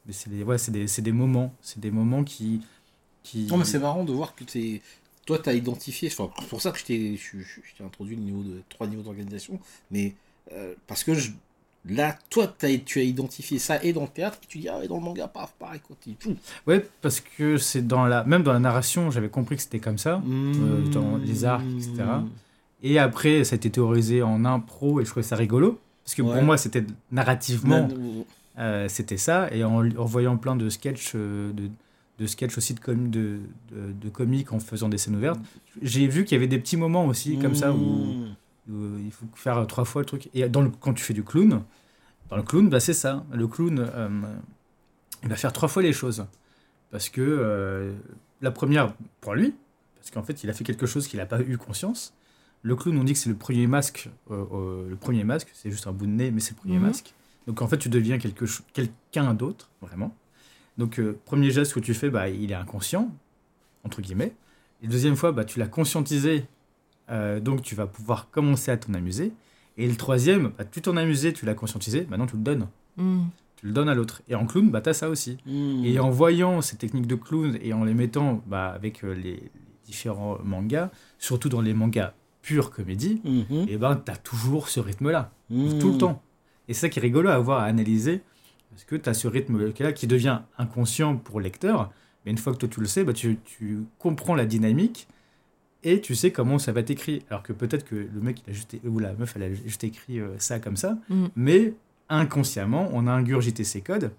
Mais c'est des, ouais, c'est des, c'est des moments. C'est des moments qui. qui... Non, mais c'est marrant de voir que t'es- toi, tu as identifié, enfin, c'est pour ça que je t'ai je- je- je t'ai introduit le niveau de trois niveaux d'organisation, mais euh, parce que je- là, toi, t'as- tu as identifié ça et dans le théâtre, et tu dis, ah, et dans le manga, paf, pareil, quoi. tu- pouf. Ouais, parce que c'est dans la. Même dans la narration, j'avais compris que c'était comme ça. Mmh. dans les arcs, etc. Et après, ça a été théorisé en impro et je trouvais ça rigolo. Parce que Ouais. pour moi, c'était narrativement, euh, c'était ça. Et en, en voyant plein de sketchs, euh, de, de sketchs aussi de, com de, de, de comiques en faisant des scènes ouvertes, j'ai vu qu'il y avait des petits moments aussi comme ça où, où il faut faire trois fois le truc. Et dans le, quand tu fais du clown, dans le clown, bah, c'est ça. Le clown, euh, il va faire trois fois les choses. Parce que la première, pour lui, parce qu'en fait, il a fait quelque chose qu'il n'a pas eu conscience. Le clown, on dit que c'est le premier masque. euh, euh, le premier masque, c'est juste un bout de nez, mais c'est le premier Mhm. masque. Donc en fait, tu deviens quelqu'un d'autre, vraiment. Donc, euh, premier geste que tu fais, bah, il est inconscient, entre guillemets. Et deuxième fois, bah, tu l'as conscientisé, euh, donc tu vas pouvoir commencer à t'en amuser. Et le troisième, bah, tu t'en amusais, tu l'as conscientisé, maintenant tu le donnes. Mm. Tu le donnes à l'autre. Et en clown, bah, tu as ça aussi. Hmm. Et en voyant ces techniques de clown et en les mettant bah, avec les, les différents mangas, surtout dans les mangas pure comédie, Mhm. et ben tu as toujours ce rythme-là, Mhm. tout le temps. Et c'est ça qui est rigolo à voir, à analyser, parce que tu as ce rythme-là qui devient inconscient pour le lecteur, mais une fois que toi tu le sais, bah, tu, tu comprends la dynamique et tu sais comment ça va être écrit. Alors que peut-être que le mec il a juste, ou la meuf elle a juste écrit euh, ça comme ça, Mm. mais inconsciemment on a ingurgité ces codes.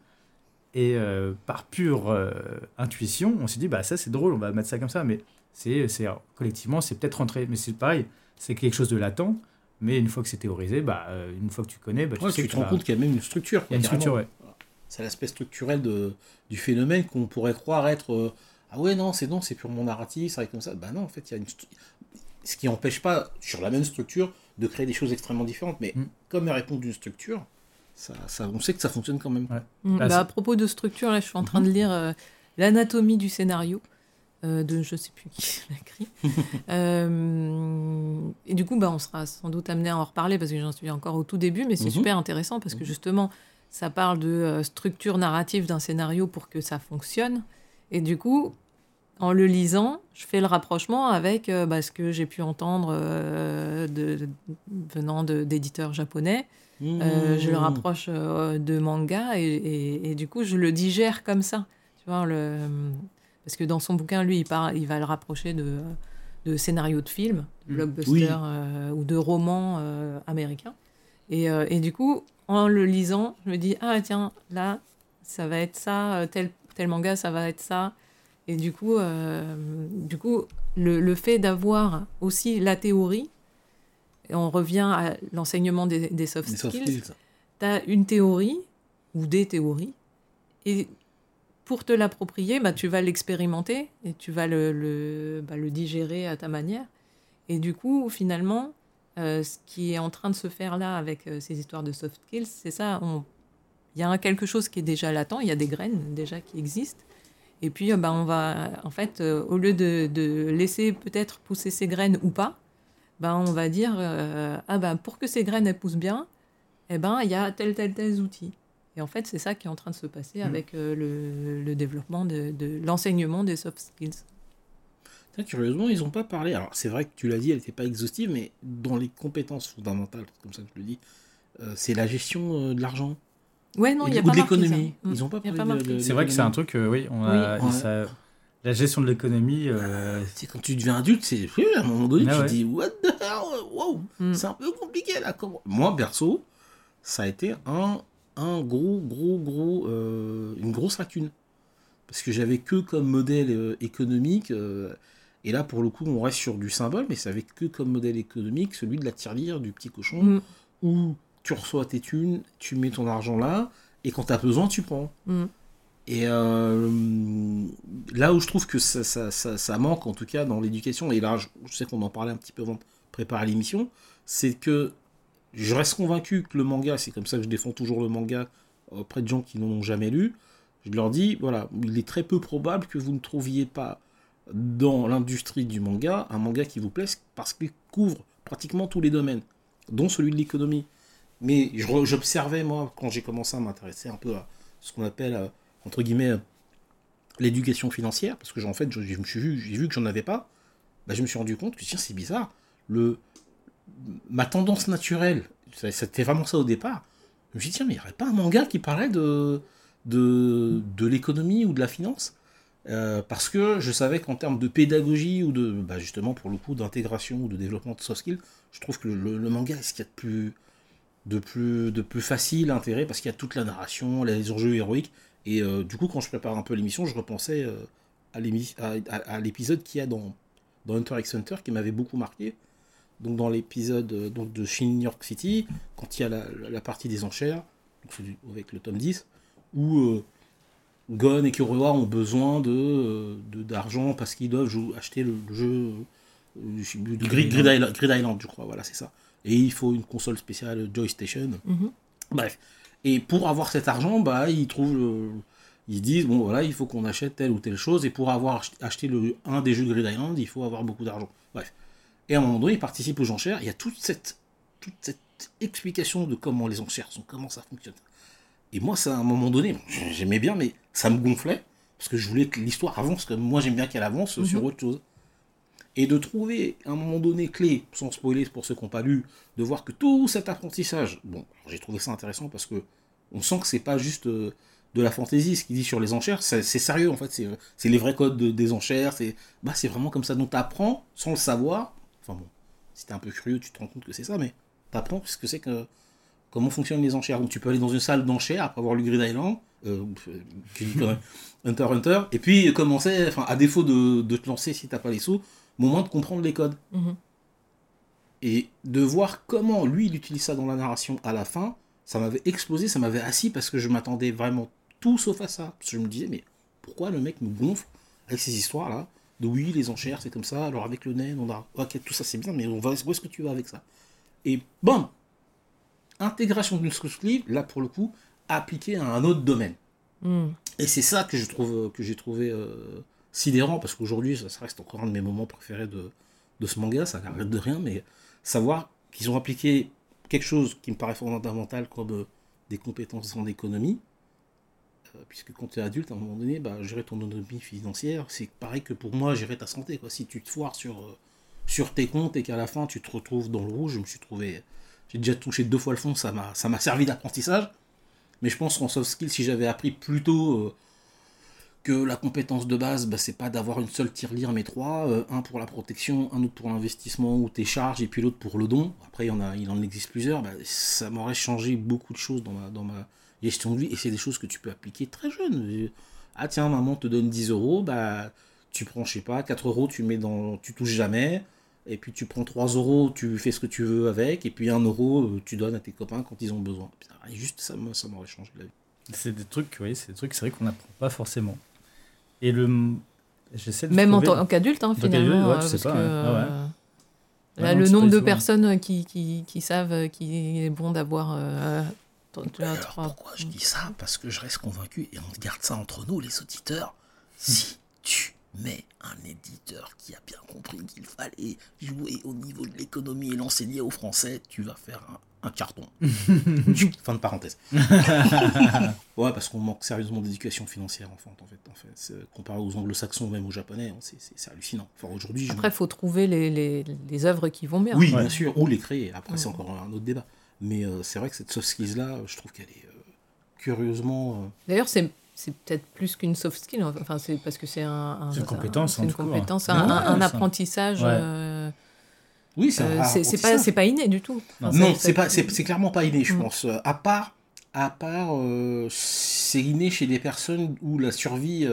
Et euh, par pure euh, intuition, on s'est dit, bah ça c'est drôle, on va mettre ça comme ça, mais c'est, collectivement, c'est peut-être rentré. Mais c'est pareil, c'est quelque chose de latent, mais une fois que c'est théorisé, bah, euh, une fois que tu connais, bah, tu Ouais, sais tu que te rends compte qu'il y a même une structure. Il y a une structure, ouais. C'est l'aspect structurel de, du phénomène qu'on pourrait croire être euh, ah ouais non c'est non c'est purement narratif ça va être comme ça bah non en fait il y a une ce qui n'empêche pas sur la même structure de créer des choses extrêmement différentes mais Mm. comme elle répond d'une structure ça, ça on sait que ça fonctionne quand même Ouais. Mm. Bah, à propos de structure, là, je suis en train de lire euh, l'anatomie du scénario euh, de je sais plus qui l'a écrit. Euh, et du coup, bah, on sera sans doute amené à en reparler parce que j'en suis encore au tout début, mais c'est Mhm. super intéressant parce que Mhm. justement, ça parle de euh, structure narrative d'un scénario pour que ça fonctionne. Et du coup, en le lisant, je fais le rapprochement avec euh, bah, ce que j'ai pu entendre euh, de, de- venant d'éditeurs japonais. Euh, je le Mmh. rapproche de manga et, et- et du coup je le digère comme ça tu vois le parce que dans son bouquin lui il parle il va le rapprocher de de scénarios de films de Mm. blockbusters Oui. euh, ou de romans euh, américains et, euh, et du coup en le lisant je me dis ah tiens là ça va être ça tel tel manga ça va être ça et du coup du coup le, le fait d'avoir aussi la théorie et on revient à l'enseignement des, des soft Les soft skills skills. tu as une théorie ou des théories et pour te l'approprier, bah, tu vas l'expérimenter et tu vas le, bah, digérer à ta manière. Et du coup, finalement, euh, ce qui est en train de se faire là avec euh, ces histoires de soft skills, c'est ça. Il y a quelque chose qui est déjà latent, il y a des graines déjà qui existent. Et puis, euh, bah, on va, en fait, euh, au lieu de, de laisser peut-être pousser ces graines ou pas, bah, on va dire, ah ben, pour que ces graines poussent bien, eh ben, il y a tel, tel, tel outil. Et en fait, c'est ça qui est en train de se passer Mm. avec euh, le, le développement de, de l'enseignement des soft skills. Tiens, curieusement, ils n'ont pas parlé. Alors, c'est vrai que tu l'as dit, elle n'était pas exhaustive, mais dans les compétences fondamentales, comme ça que je le dis, euh, c'est la gestion euh, de l'argent. Ouais, non, il n'y a Ou pas de l'économie. Mm. Ils ont pas Il y a parlé de- marqué. de- C'est vrai que c'est un truc, euh, oui, on a, Oui. ça- la gestion de l'économie, euh, C'est quand tu deviens adulte, c'est oui, à un moment donné, Ah tu ouais. te dis what the hell, wow, Mm. c'est un peu compliqué là. Comment? Moi, perso, ça a été un, un gros, gros, gros, euh, une grosse lacune parce que j'avais que comme modèle euh, économique. euh, et là, pour le coup, on reste sur du symbole, mais ça avait que comme modèle économique celui de la tirelire du petit cochon, Mm. où tu reçois tes thunes, tu mets ton argent là, et quand tu as besoin, tu prends. Mm. Et là où je trouve que ça, ça, ça, ça manque, en tout cas dans l'éducation, et là je, je sais qu'on en parlait un petit peu avant de préparer l'émission, c'est que je reste convaincu que le manga, c'est comme ça que je défends toujours le manga auprès de gens qui n'en ont jamais lu, je leur dis, voilà, il est très peu probable que vous ne trouviez pas dans l'industrie du manga un manga qui vous plaise parce qu'il couvre pratiquement tous les domaines, dont celui de l'économie. Mais j'observais, moi, quand j'ai commencé à m'intéresser un peu à ce qu'on appelle, euh, entre guillemets, l'éducation financière, parce que en fait, j'ai vu que j'en avais pas, bah, je me suis rendu compte que tiens, c'est bizarre. Ma tendance naturelle, c'était vraiment ça au départ. Je me suis dit, tiens, mais il n'y aurait pas un manga qui parlait de, de, de l'économie ou de la finance? Euh, parce que je savais qu'en termes de pédagogie ou de, bah, justement, pour le coup, d'intégration ou de développement de soft skills, je trouve que le, manga est ce qu'il y a de plus, de plus, de plus facile à intégrer? Parce qu'il y a toute la narration, les enjeux héroïques. Et euh, du coup, quand je prépare un peu l'émission, je repensais euh, à l'épisode qu'il y a dans, dans Hunter x Hunter qui m'avait beaucoup marqué. Donc dans l'épisode euh, donc de Shin New York City, quand il y a la, partie des enchères, donc du- avec le tome 10, où euh, Gon et Kuroa ont besoin de de- d'argent parce qu'ils doivent acheter le, le jeu euh, de Grid, Grid Island, Grid Island, je crois, voilà, c'est ça. Et il faut une console spéciale Joystation. Mhm. Bref. Et pour avoir cet argent, bah, ils trouvent le- Ils disent, bon, voilà, il faut qu'on achète telle ou telle chose, et pour avoir ach- acheté le, un des jeux Grid Island, il faut avoir beaucoup d'argent. Bref. Et à un moment donné, ils participent aux enchères, il y a toute cette, toute cette explication de comment les enchères sont, comment ça fonctionne. Et moi, ça, à un moment donné, j'aimais bien, mais ça me gonflait, parce que je voulais que l'histoire avance, comme moi j'aime bien qu'elle avance Mhm. sur autre chose. Et de trouver à un moment donné clé, sans spoiler pour ceux qui n'ont pas lu, de voir que tout cet apprentissage, bon, j'ai trouvé ça intéressant parce que on sent que c'est pas juste euh, de la fantaisie, ce qu'il dit sur les enchères, c'est sérieux en fait, c'est c'est les vrais codes de- des enchères, c'est bah, c'est vraiment comme ça. Donc tu apprends sans le savoir, enfin bon, si t'es un peu curieux, tu te rends compte que c'est ça, mais tu apprends ce que c'est que comment fonctionnent les enchères. Donc tu peux aller dans une salle d'enchères après avoir lu Grid Island, euh, euh, Hunter Hunter, et puis commencer, enfin à défaut de, de te lancer si t'as pas les sous, au moins de comprendre les codes. Mhm. Et de voir comment lui il utilise ça dans la narration à la fin, ça m'avait explosé, ça m'avait assis parce que je m'attendais vraiment tout sauf à ça. Parce que je me disais, mais pourquoi le mec me gonfle avec ces histoires-là? De oui, les enchères, c'est comme ça, alors avec le nain, on a. Ok, tout ça c'est bien, mais on va... où est-ce que tu vas avec ça? Et bam Intégration d'une source livre, là pour le coup, appliquée à un autre domaine. Mhm. Et c'est ça que je trouve que j'ai trouvé euh, sidérant parce qu'aujourd'hui ça, ça reste encore un de mes moments préférés de, de ce manga, ça n'arrête de rien, mais savoir qu'ils ont appliqué quelque chose qui me paraît fondamental comme euh, des compétences en économie, puisque quand tu es adulte, à un moment donné, bah, gérer ton autonomie financière, c'est pareil que pour moi gérer ta santé. Quoi. Si tu te foires sur, euh, sur tes comptes et qu'à la fin tu te retrouves dans le rouge, je me suis trouvé. J'ai déjà touché deux fois le fond, ça m'a servi d'apprentissage. Mais je pense qu'en soft skill, si j'avais appris plus tôt euh, que la compétence de base, bah, c'est pas d'avoir une seule tirelire, mais trois, euh, un pour la protection, un autre pour l'investissement ou tes charges, et puis l'autre pour le don. Après, il, en a, il en existe plusieurs. bah, ça m'aurait changé beaucoup de choses dans ma, dans ma gestion de vie, et c'est des choses que tu peux appliquer très jeune. Euh, Ah tiens, maman te donne 10 euros, bah, tu prends, je sais pas, 4 euros, tu mets dans, tu touches jamais. Et puis tu prends 3 euros, tu fais ce que tu veux avec, et puis 1 euro, euh, tu donnes à tes copains quand ils ont besoin. Et juste ça, ça m'aurait changé la vie. C'est des trucs, oui, c'est des trucs, c'est vrai qu'on n'apprend pas forcément. Et le. J'essaie de Même en trouver- tant qu'adulte, hein, En tant qu'adulte, finalement. ouais, euh, tu sais parce pas, que, ouais. Ah ouais. euh, Ouais, Là, non, le nombre de souvent. personnes qui, qui, qui savent qu'il est bon d'avoir euh, tu trois- pourquoi je dis ça? Parce que je reste convaincu, et on garde ça entre nous, les auditeurs. Si tu mets un éditeur qui a bien compris qu'il fallait jouer au niveau de l'économie et l'enseigner aux Français, tu vas faire un, un carton. fin de parenthèse. ouais, parce qu'on manque sérieusement d'éducation financière en fait. En fait. Comparé aux anglo-saxons, même aux japonais, hein, c'est- hallucinant. Enfin, aujourd'hui, Après, il faut trouver les, les, les œuvres qui vont bien. oui, Ouais. bien sûr, ou les créer. Après, c'est Ouais. encore un autre débat. Mais euh, c'est vrai que cette soft skills-là, je trouve qu'elle est euh, curieusement. euh, D'ailleurs, c'est c'est peut-être plus qu'une soft skill. Enfin, c'est parce que c'est un, un- C'est une compétence, c'est en une compétence, un, ouais, un apprentissage. Ouais. euh, Oui, c'est un euh, c'est pas, c'est pas inné du tout. Enfin, Non, c'est pas, c'est clairement pas inné, je Mm. pense. À part, à part, euh, c'est inné chez des personnes où la survie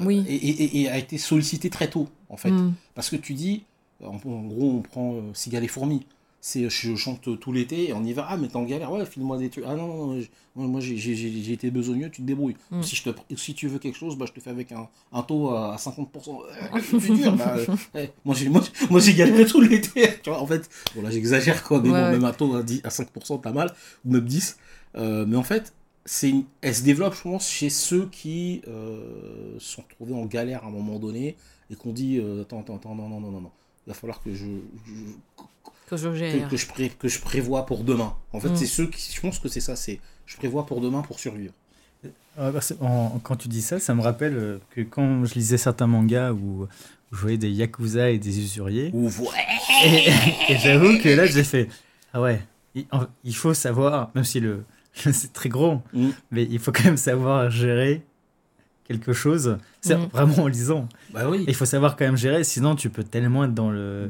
Oui. et, et- et a été sollicitée très tôt, en fait. Mm. Parce que tu dis, en, en gros, on prend euh, Cigale et Fourmis. C'est, je chante tout l'été et on y va. Ah, mais t'es en galère, ouais, file-moi des trucs. Ah non, non, non, je- moi, j'ai, été besogneux, tu te débrouilles. Mm. Si, je te, si tu veux quelque chose, bah, je te fais avec un, un taux à 50%. Euh, c'est dur, bah, euh, ouais, moi, j'ai, moi, j'ai- moi, j'ai galéré tout l'été. Tu vois, en fait, bon, là, j'exagère, quoi, mais Ouais, bon, ouais. même un taux à, 10 à 5%, pas mal, ou même 10. Euh, mais en fait, c'est une- elle se développe, je pense, chez ceux qui euh, sont retrouvés en galère à un moment donné et qu'on dit euh, attends, attends, attends, non, non, non, non, non. Il va falloir que je, je- Que je que, gère. que je pré- que je prévois pour demain. En fait, Mm. c'est ceux qui, je pense que c'est ça, c'est je prévois pour demain pour survivre. Ouais, bah, quand tu dis ça, ça me rappelle euh, que quand je lisais certains mangas où, où je voyais des yakuza et des usuriers, Ou ouais. et, et j'avoue que là, j'ai fait Ah ouais, il, faut savoir, même si le c'est très gros, Mm. mais il faut quand même savoir gérer quelque chose. C'est Mm. vraiment en lisant. Bah oui. Il faut savoir quand même gérer, sinon tu peux tellement être dans le.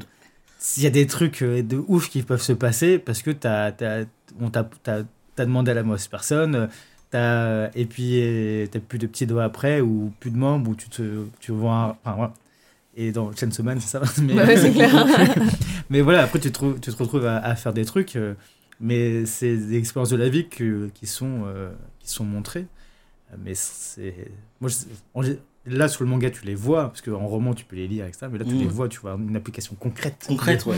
S'il y a des trucs euh, de ouf qui peuvent se passer parce que t'as, t'as, on t'a, t'as, t'as demandé à la mauvaise personne, euh, t'as, et puis euh, t'as plus de petits doigts après ou plus de membres ou tu te, tu vois. un- Enfin, voilà. Et dans Chainsaw Man, c'est ça. Mais, Ouais, c'est clair. mais voilà, après tu te, tu te retrouves à, à faire des trucs, euh, mais c'est des expériences de la vie que- qui, sont, euh, qui sont montrées. Mais c'est. Moi, je- là, sur le manga, tu les vois, parce qu'en roman, tu peux les lire, etc. Mais là, tu Mm. les vois, tu vois une application concrète. Concrète, ouais.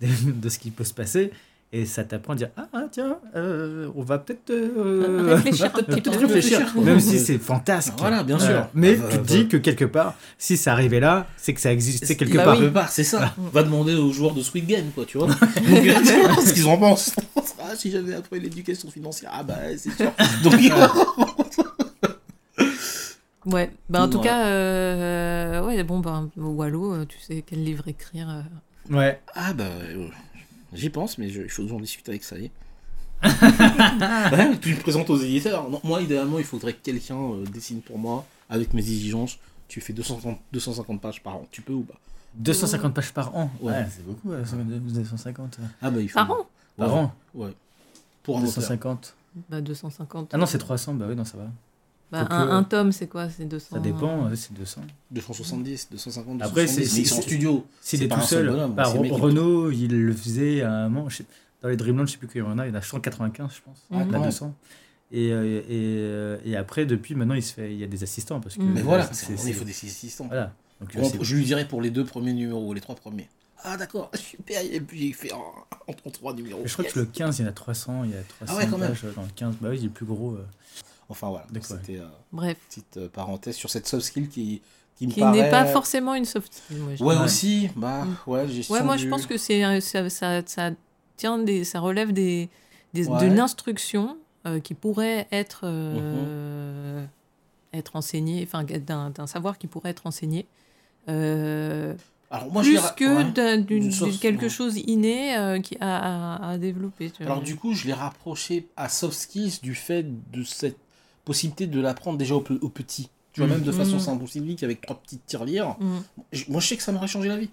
de, ce qui peut se passer. Et ça t'apprend à dire Ah, ah, tiens, euh, on va peut-être. euh, Réfléchir. Même si c'est fantasque. Voilà, bien Euh, sûr. mais Ah, tu bah, te dis bah. que quelque part, si ça arrivait là, c'est que ça existait quelque Bah part. oui. Quelque part, c'est ça. Va demander aux joueurs de Squid Game, quoi, tu vois. Donc, ce qu'ils en pensent? Ah, si j'avais appris l'éducation financière, ah bah, c'est sûr. Donc, Ouais, bah en tout Ouais. cas, euh, ouais, bon, ben, Wallo, euh, tu sais quel livre écrire. euh. Ouais. ah bah, euh, j'y pense, mais je- il faut que j'en discute avec Sally. ouais, tu me présentes aux éditeurs. Non, moi, idéalement, il faudrait que quelqu'un euh, dessine pour moi, avec mes exigences. Tu fais 250, 250 pages par an. Tu peux ou pas? 250 pages par an? Ouais. Ouais, c'est beaucoup, ouais, 250 Ah bah, il faut. Par an? Par Ouais. an? Ouais. Pour un auteur. 250. Bah 250. Ah non, c'est 300, bah oui, non, ça va. Bah, un, que- un tome, c'est quoi? C'est 200. Ça dépend, ouais, c'est 200. 270, 250, Après, 270. c'est- mais ils sont en c'est- studio. C'est pas tout un seul bonhomme, bah, c'est Renault, il le faisait à un moment. Dans les Dreamland, je sais plus combien il y en a, il y en a 195, je pense. Pas Ouais. 200. Et, euh, et, euh, et après, depuis, maintenant, il, se fait, il y a des assistants. Parce que, Mhm. Mais voilà, c'est- c'est- c'est- il faut des assistants. Voilà. Donc, euh, Bon, c'est- je lui dirais pour les deux premiers numéros, les trois premiers. Ah d'accord, super, et puis il fait en, en, en trois numéros. je crois que le 15, il y en a 300, il y a 300 Ah ouais, quand même. dans le 15. Bah oui, il est plus gros. euh. Enfin voilà, c'était euh, Bref, petite euh, parenthèse sur cette soft skill qui, qui me qui paraît... n'est pas forcément une soft skill. Moi, je Ouais, aussi, bah Mm. ouais, gestion Ouais, moi je pense que c'est un- ça, ça, ça tient des, ça relève des, des Ouais. d'une instruction euh, qui pourrait être Mhm. euh, être enseignée, enfin d'un d'un savoir qui pourrait être enseigné. Euh, Alors moi je plus que ouais. d'un- d'une- D'une soft- d'une quelque ouais. chose inné euh, qui a à, à développer. tu vois. Alors du coup, je l'ai rapproché à soft skills du fait de cette possibilité de l'apprendre déjà au, pe- au petit. Tu vois, Mm. même de façon Mm. simple avec trois petites tirelires. Mm. Moi, je sais que ça m'aurait changé la vie.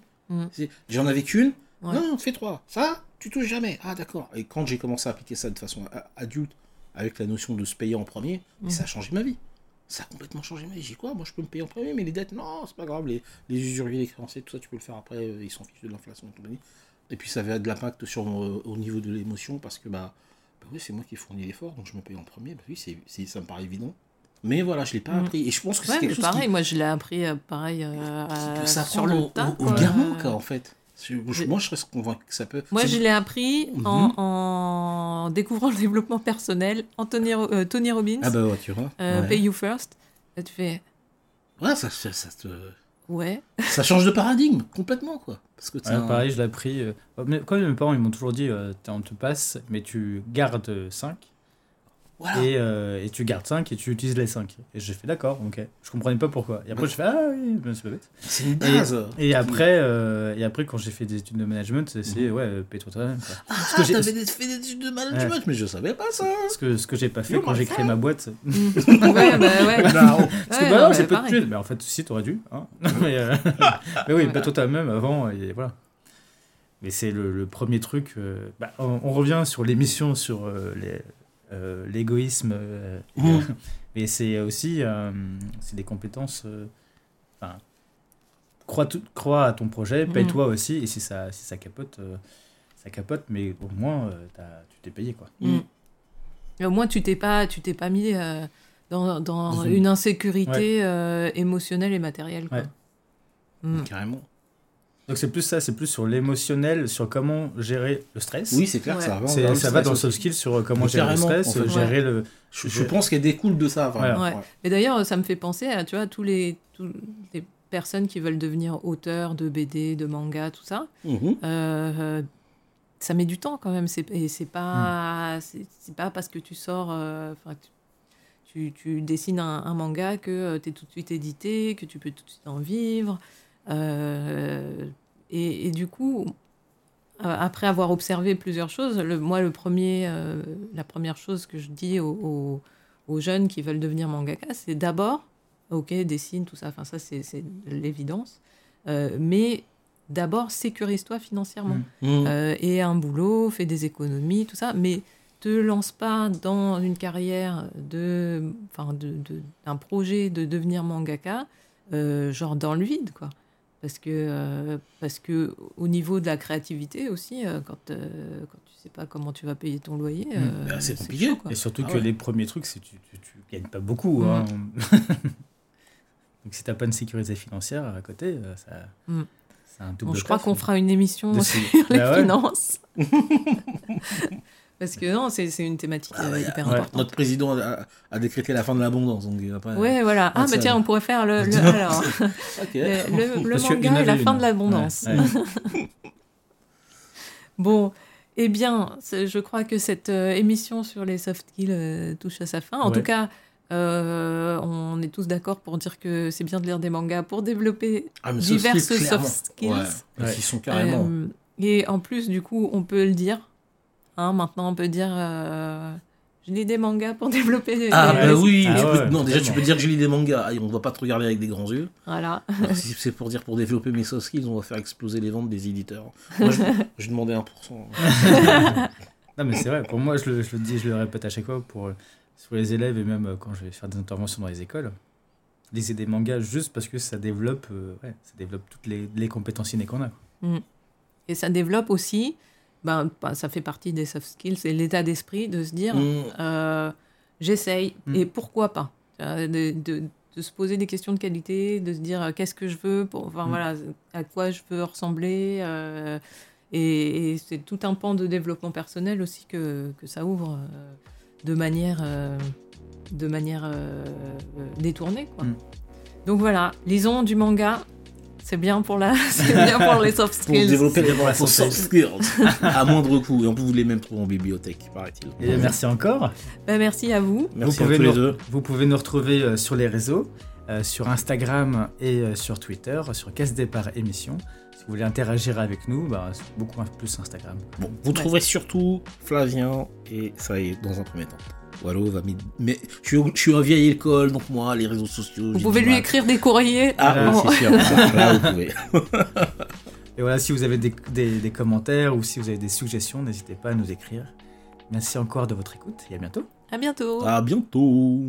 J'en avais qu'une. Ouais. Non, fais trois. Ça, tu touches jamais. Ah, d'accord. Et quand j'ai commencé à appliquer ça de façon adulte, avec la notion de se payer en premier, ça a changé ma vie. Ça a complètement changé ma vie. J'ai quoi Moi, je peux me payer en premier, mais les dettes, non, c'est pas grave. Les, les usuriers, les créanciers, tout ça, tu peux le faire après. euh, Ils s'en fichent de l'inflation et compagnie. Et puis, ça avait de l'impact sur euh, au niveau de l'émotion parce que, bah, bah oui, c'est moi qui fournis l'effort, donc je me paye en premier. Bah oui, c'est, ça me paraît évident. Mais voilà, je l'ai pas Mm. appris. Et je pense que Ouais, c'est quelque chose pareil, qui, moi je l'ai appris euh, pareil euh, qui peut sur le au, tas. au- au gamin, quoi, en fait. Moi, je serais convaincu que ça peut. Moi, je l'ai appris Mhm. en, en découvrant le développement personnel. Anthony, euh, Tony Robbins, Ah bah ouais, tu vois. euh, Ouais. Pay You First. Et tu fais, Ouais, ça, ça, ça te- ouais. ça change de paradigme complètement, quoi. Parce que Ouais, un- Pareil, je l'ai appris. euh, mais Quand même, mes parents, ils m'ont toujours dit euh, on te passe, mais tu gardes 5. Voilà. Et, euh, et tu gardes 5 et tu utilises les 5. Et j'ai fait d'accord, ok. Je comprenais pas pourquoi. Et après, je fais ah oui, ben, c'est pas bête. C'est une base. Et après, euh, et après quand j'ai fait des études de management, c'est c'est, Mhm. ouais, paye-toi toi-même. quoi. Ah, t'avais des- fait des études de management, mais je savais pas ça. Ce que, ce que j'ai pas fait quand j'ai créé ma boîte. Mm. ouais, bah ouais. Parce que Ouais, bah non, non, mais j'ai pas pareil. de. Mais en fait, si, t'aurais dû. Hein. mais, euh, mais oui, Voilà. paye-toi toi-même avant. Et voilà. Mais c'est le, le premier truc. euh, bah, on, on revient sur l'émission sur euh, les- euh, l'égoïsme. euh, euh, mais c'est aussi euh, c'est des compétences. Enfin, crois, tout- crois à ton projet, Mhm. paye-toi aussi. Et si ça, si ça capote, ça capote. Mais au moins, tu t'es payé. quoi. Mm. Et Au moins, tu t'es pas, tu t'es pas mis dans, dans une- insécurité émotionnelle et matérielle. Quoi. Ouais. Mm. Carrément. Donc c'est plus ça, c'est plus sur l'émotionnel, sur comment gérer le stress. Oui, c'est clair, Ouais. ça va. Ça va stress dans le soft skills sur euh, comment gérer le stress, en fait. euh, gérer le. Je, je pense qu'elle découle de ça. vraiment. Ouais. Et d'ailleurs, ça me fait penser à, tu vois, tous les, tous les personnes qui veulent devenir auteurs de BD, de manga, tout ça. Mhm. Euh, ça met du temps quand même. C'est, et c'est Hmm. pas, c'est, c'est pas parce que tu sors, euh, enfin, tu, tu, tu dessines un, un manga que tu es tout de suite édité, que tu peux tout de suite en vivre. Euh, et, et du coup, euh, après avoir observé plusieurs choses, le, moi, le premier, euh, la première chose que je dis aux, aux- aux jeunes qui veulent devenir mangaka, c'est d'abord, ok, dessine, tout ça, enfin ça c'est c'est l'évidence, mais d'abord sécurise-toi financièrement. Mm. Mhm. Euh, et un boulot, fais des économies, tout ça, mais te lance pas dans une carrière de, enfin, de, de- d'un projet de devenir mangaka, euh, genre dans le vide, quoi. Parce que, euh, parce que au niveau de la créativité aussi, euh, quand, euh, quand tu sais pas comment tu vas payer ton loyer, Mm. euh, Bah, c'est compliqué. chaud, quoi. Et surtout Ah que ouais. les premiers trucs, c'est tu, tu, tu gagnes pas beaucoup. Mm. hein. Donc si t'as pas une sécurité financière à côté, ça, Mm. c'est un double Bon, je crois qu'on fera une émission sur les Bah ouais. finances. Parce que non, c'est c'est une thématique Ah euh, ouais, hyper ouais. importante. Notre président a, a décrété la fin de l'abondance. Donc Ouais, voilà. Ah, Ah, bah tiens, on pourrait faire le, le- alors, le, le- le manga et la fin de l'abondance. Ouais, ouais. Bon, eh bien, je crois que cette euh, émission sur les soft skills euh, touche à sa fin. En Ouais. tout cas, euh, on est tous d'accord pour dire que c'est bien de lire des mangas pour développer Ah, diverses soft skills. Ouais, Ouais. Ils sont carrément. Euh, et en plus, du coup, on peut le dire. Hein, maintenant, on peut dire euh, je lis des mangas pour développer. Ah, des- bah oui, Ah peux- non, déjà tu peux dire que je lis des mangas, Ah, on va pas te regarder avec des grands yeux. Voilà. Alors, si c'est pour dire pour développer mes soft skills, on va faire exploser les ventes des éditeurs. Moi, je, je demandais 1%. Non, mais c'est vrai, pour moi, je le, je le dis, je le répète à chaque fois, pour, sur les élèves et même euh, quand je vais faire des interventions dans les écoles, lisez des mangas juste parce que ça développe, euh, ouais, ça développe toutes les, les compétences innées qu'on a. quoi. Et ça développe aussi, ben, ben, ça fait partie des soft skills, c'est l'état d'esprit de se dire Mm. euh, j'essaye Mm. et pourquoi pas de, de- de se poser des questions de qualité, de se dire euh, qu'est-ce que je veux, pour, enfin, Mm. voilà, à quoi je veux ressembler. euh, et et c'est tout un pan de développement personnel aussi que, que ça ouvre euh, de manière, de manière détournée. Quoi. Donc voilà, lisons du manga. C'est bien pour la, c'est bien pour les soft Pour skills. développer les pour la vos santé. soft skills à moindre coût. Et on peut vous les même trouver en bibliothèque, paraît-il. Et bien, merci encore. Ben, merci à vous. Merci vous, à pouvez tous les nous, deux. vous pouvez nous retrouver euh, sur les réseaux, euh, sur Instagram et euh, sur Twitter, sur Casse Départ Émission. Si vous voulez interagir avec nous, bah, c'est beaucoup plus Instagram. Bon, vous trouverez surtout Flavien et ça y est, dans un premier temps. Wallo va Mais je suis, je suis un vieille école, donc moi, les réseaux sociaux. Vous pouvez lui mal. écrire des courriers. Ah, en- oui, c'est sûr. Là, vous pouvez. Et voilà, si vous avez des, des- des commentaires ou si vous avez des suggestions, n'hésitez pas à nous écrire. Merci encore de votre écoute et à bientôt. À bientôt. À bientôt.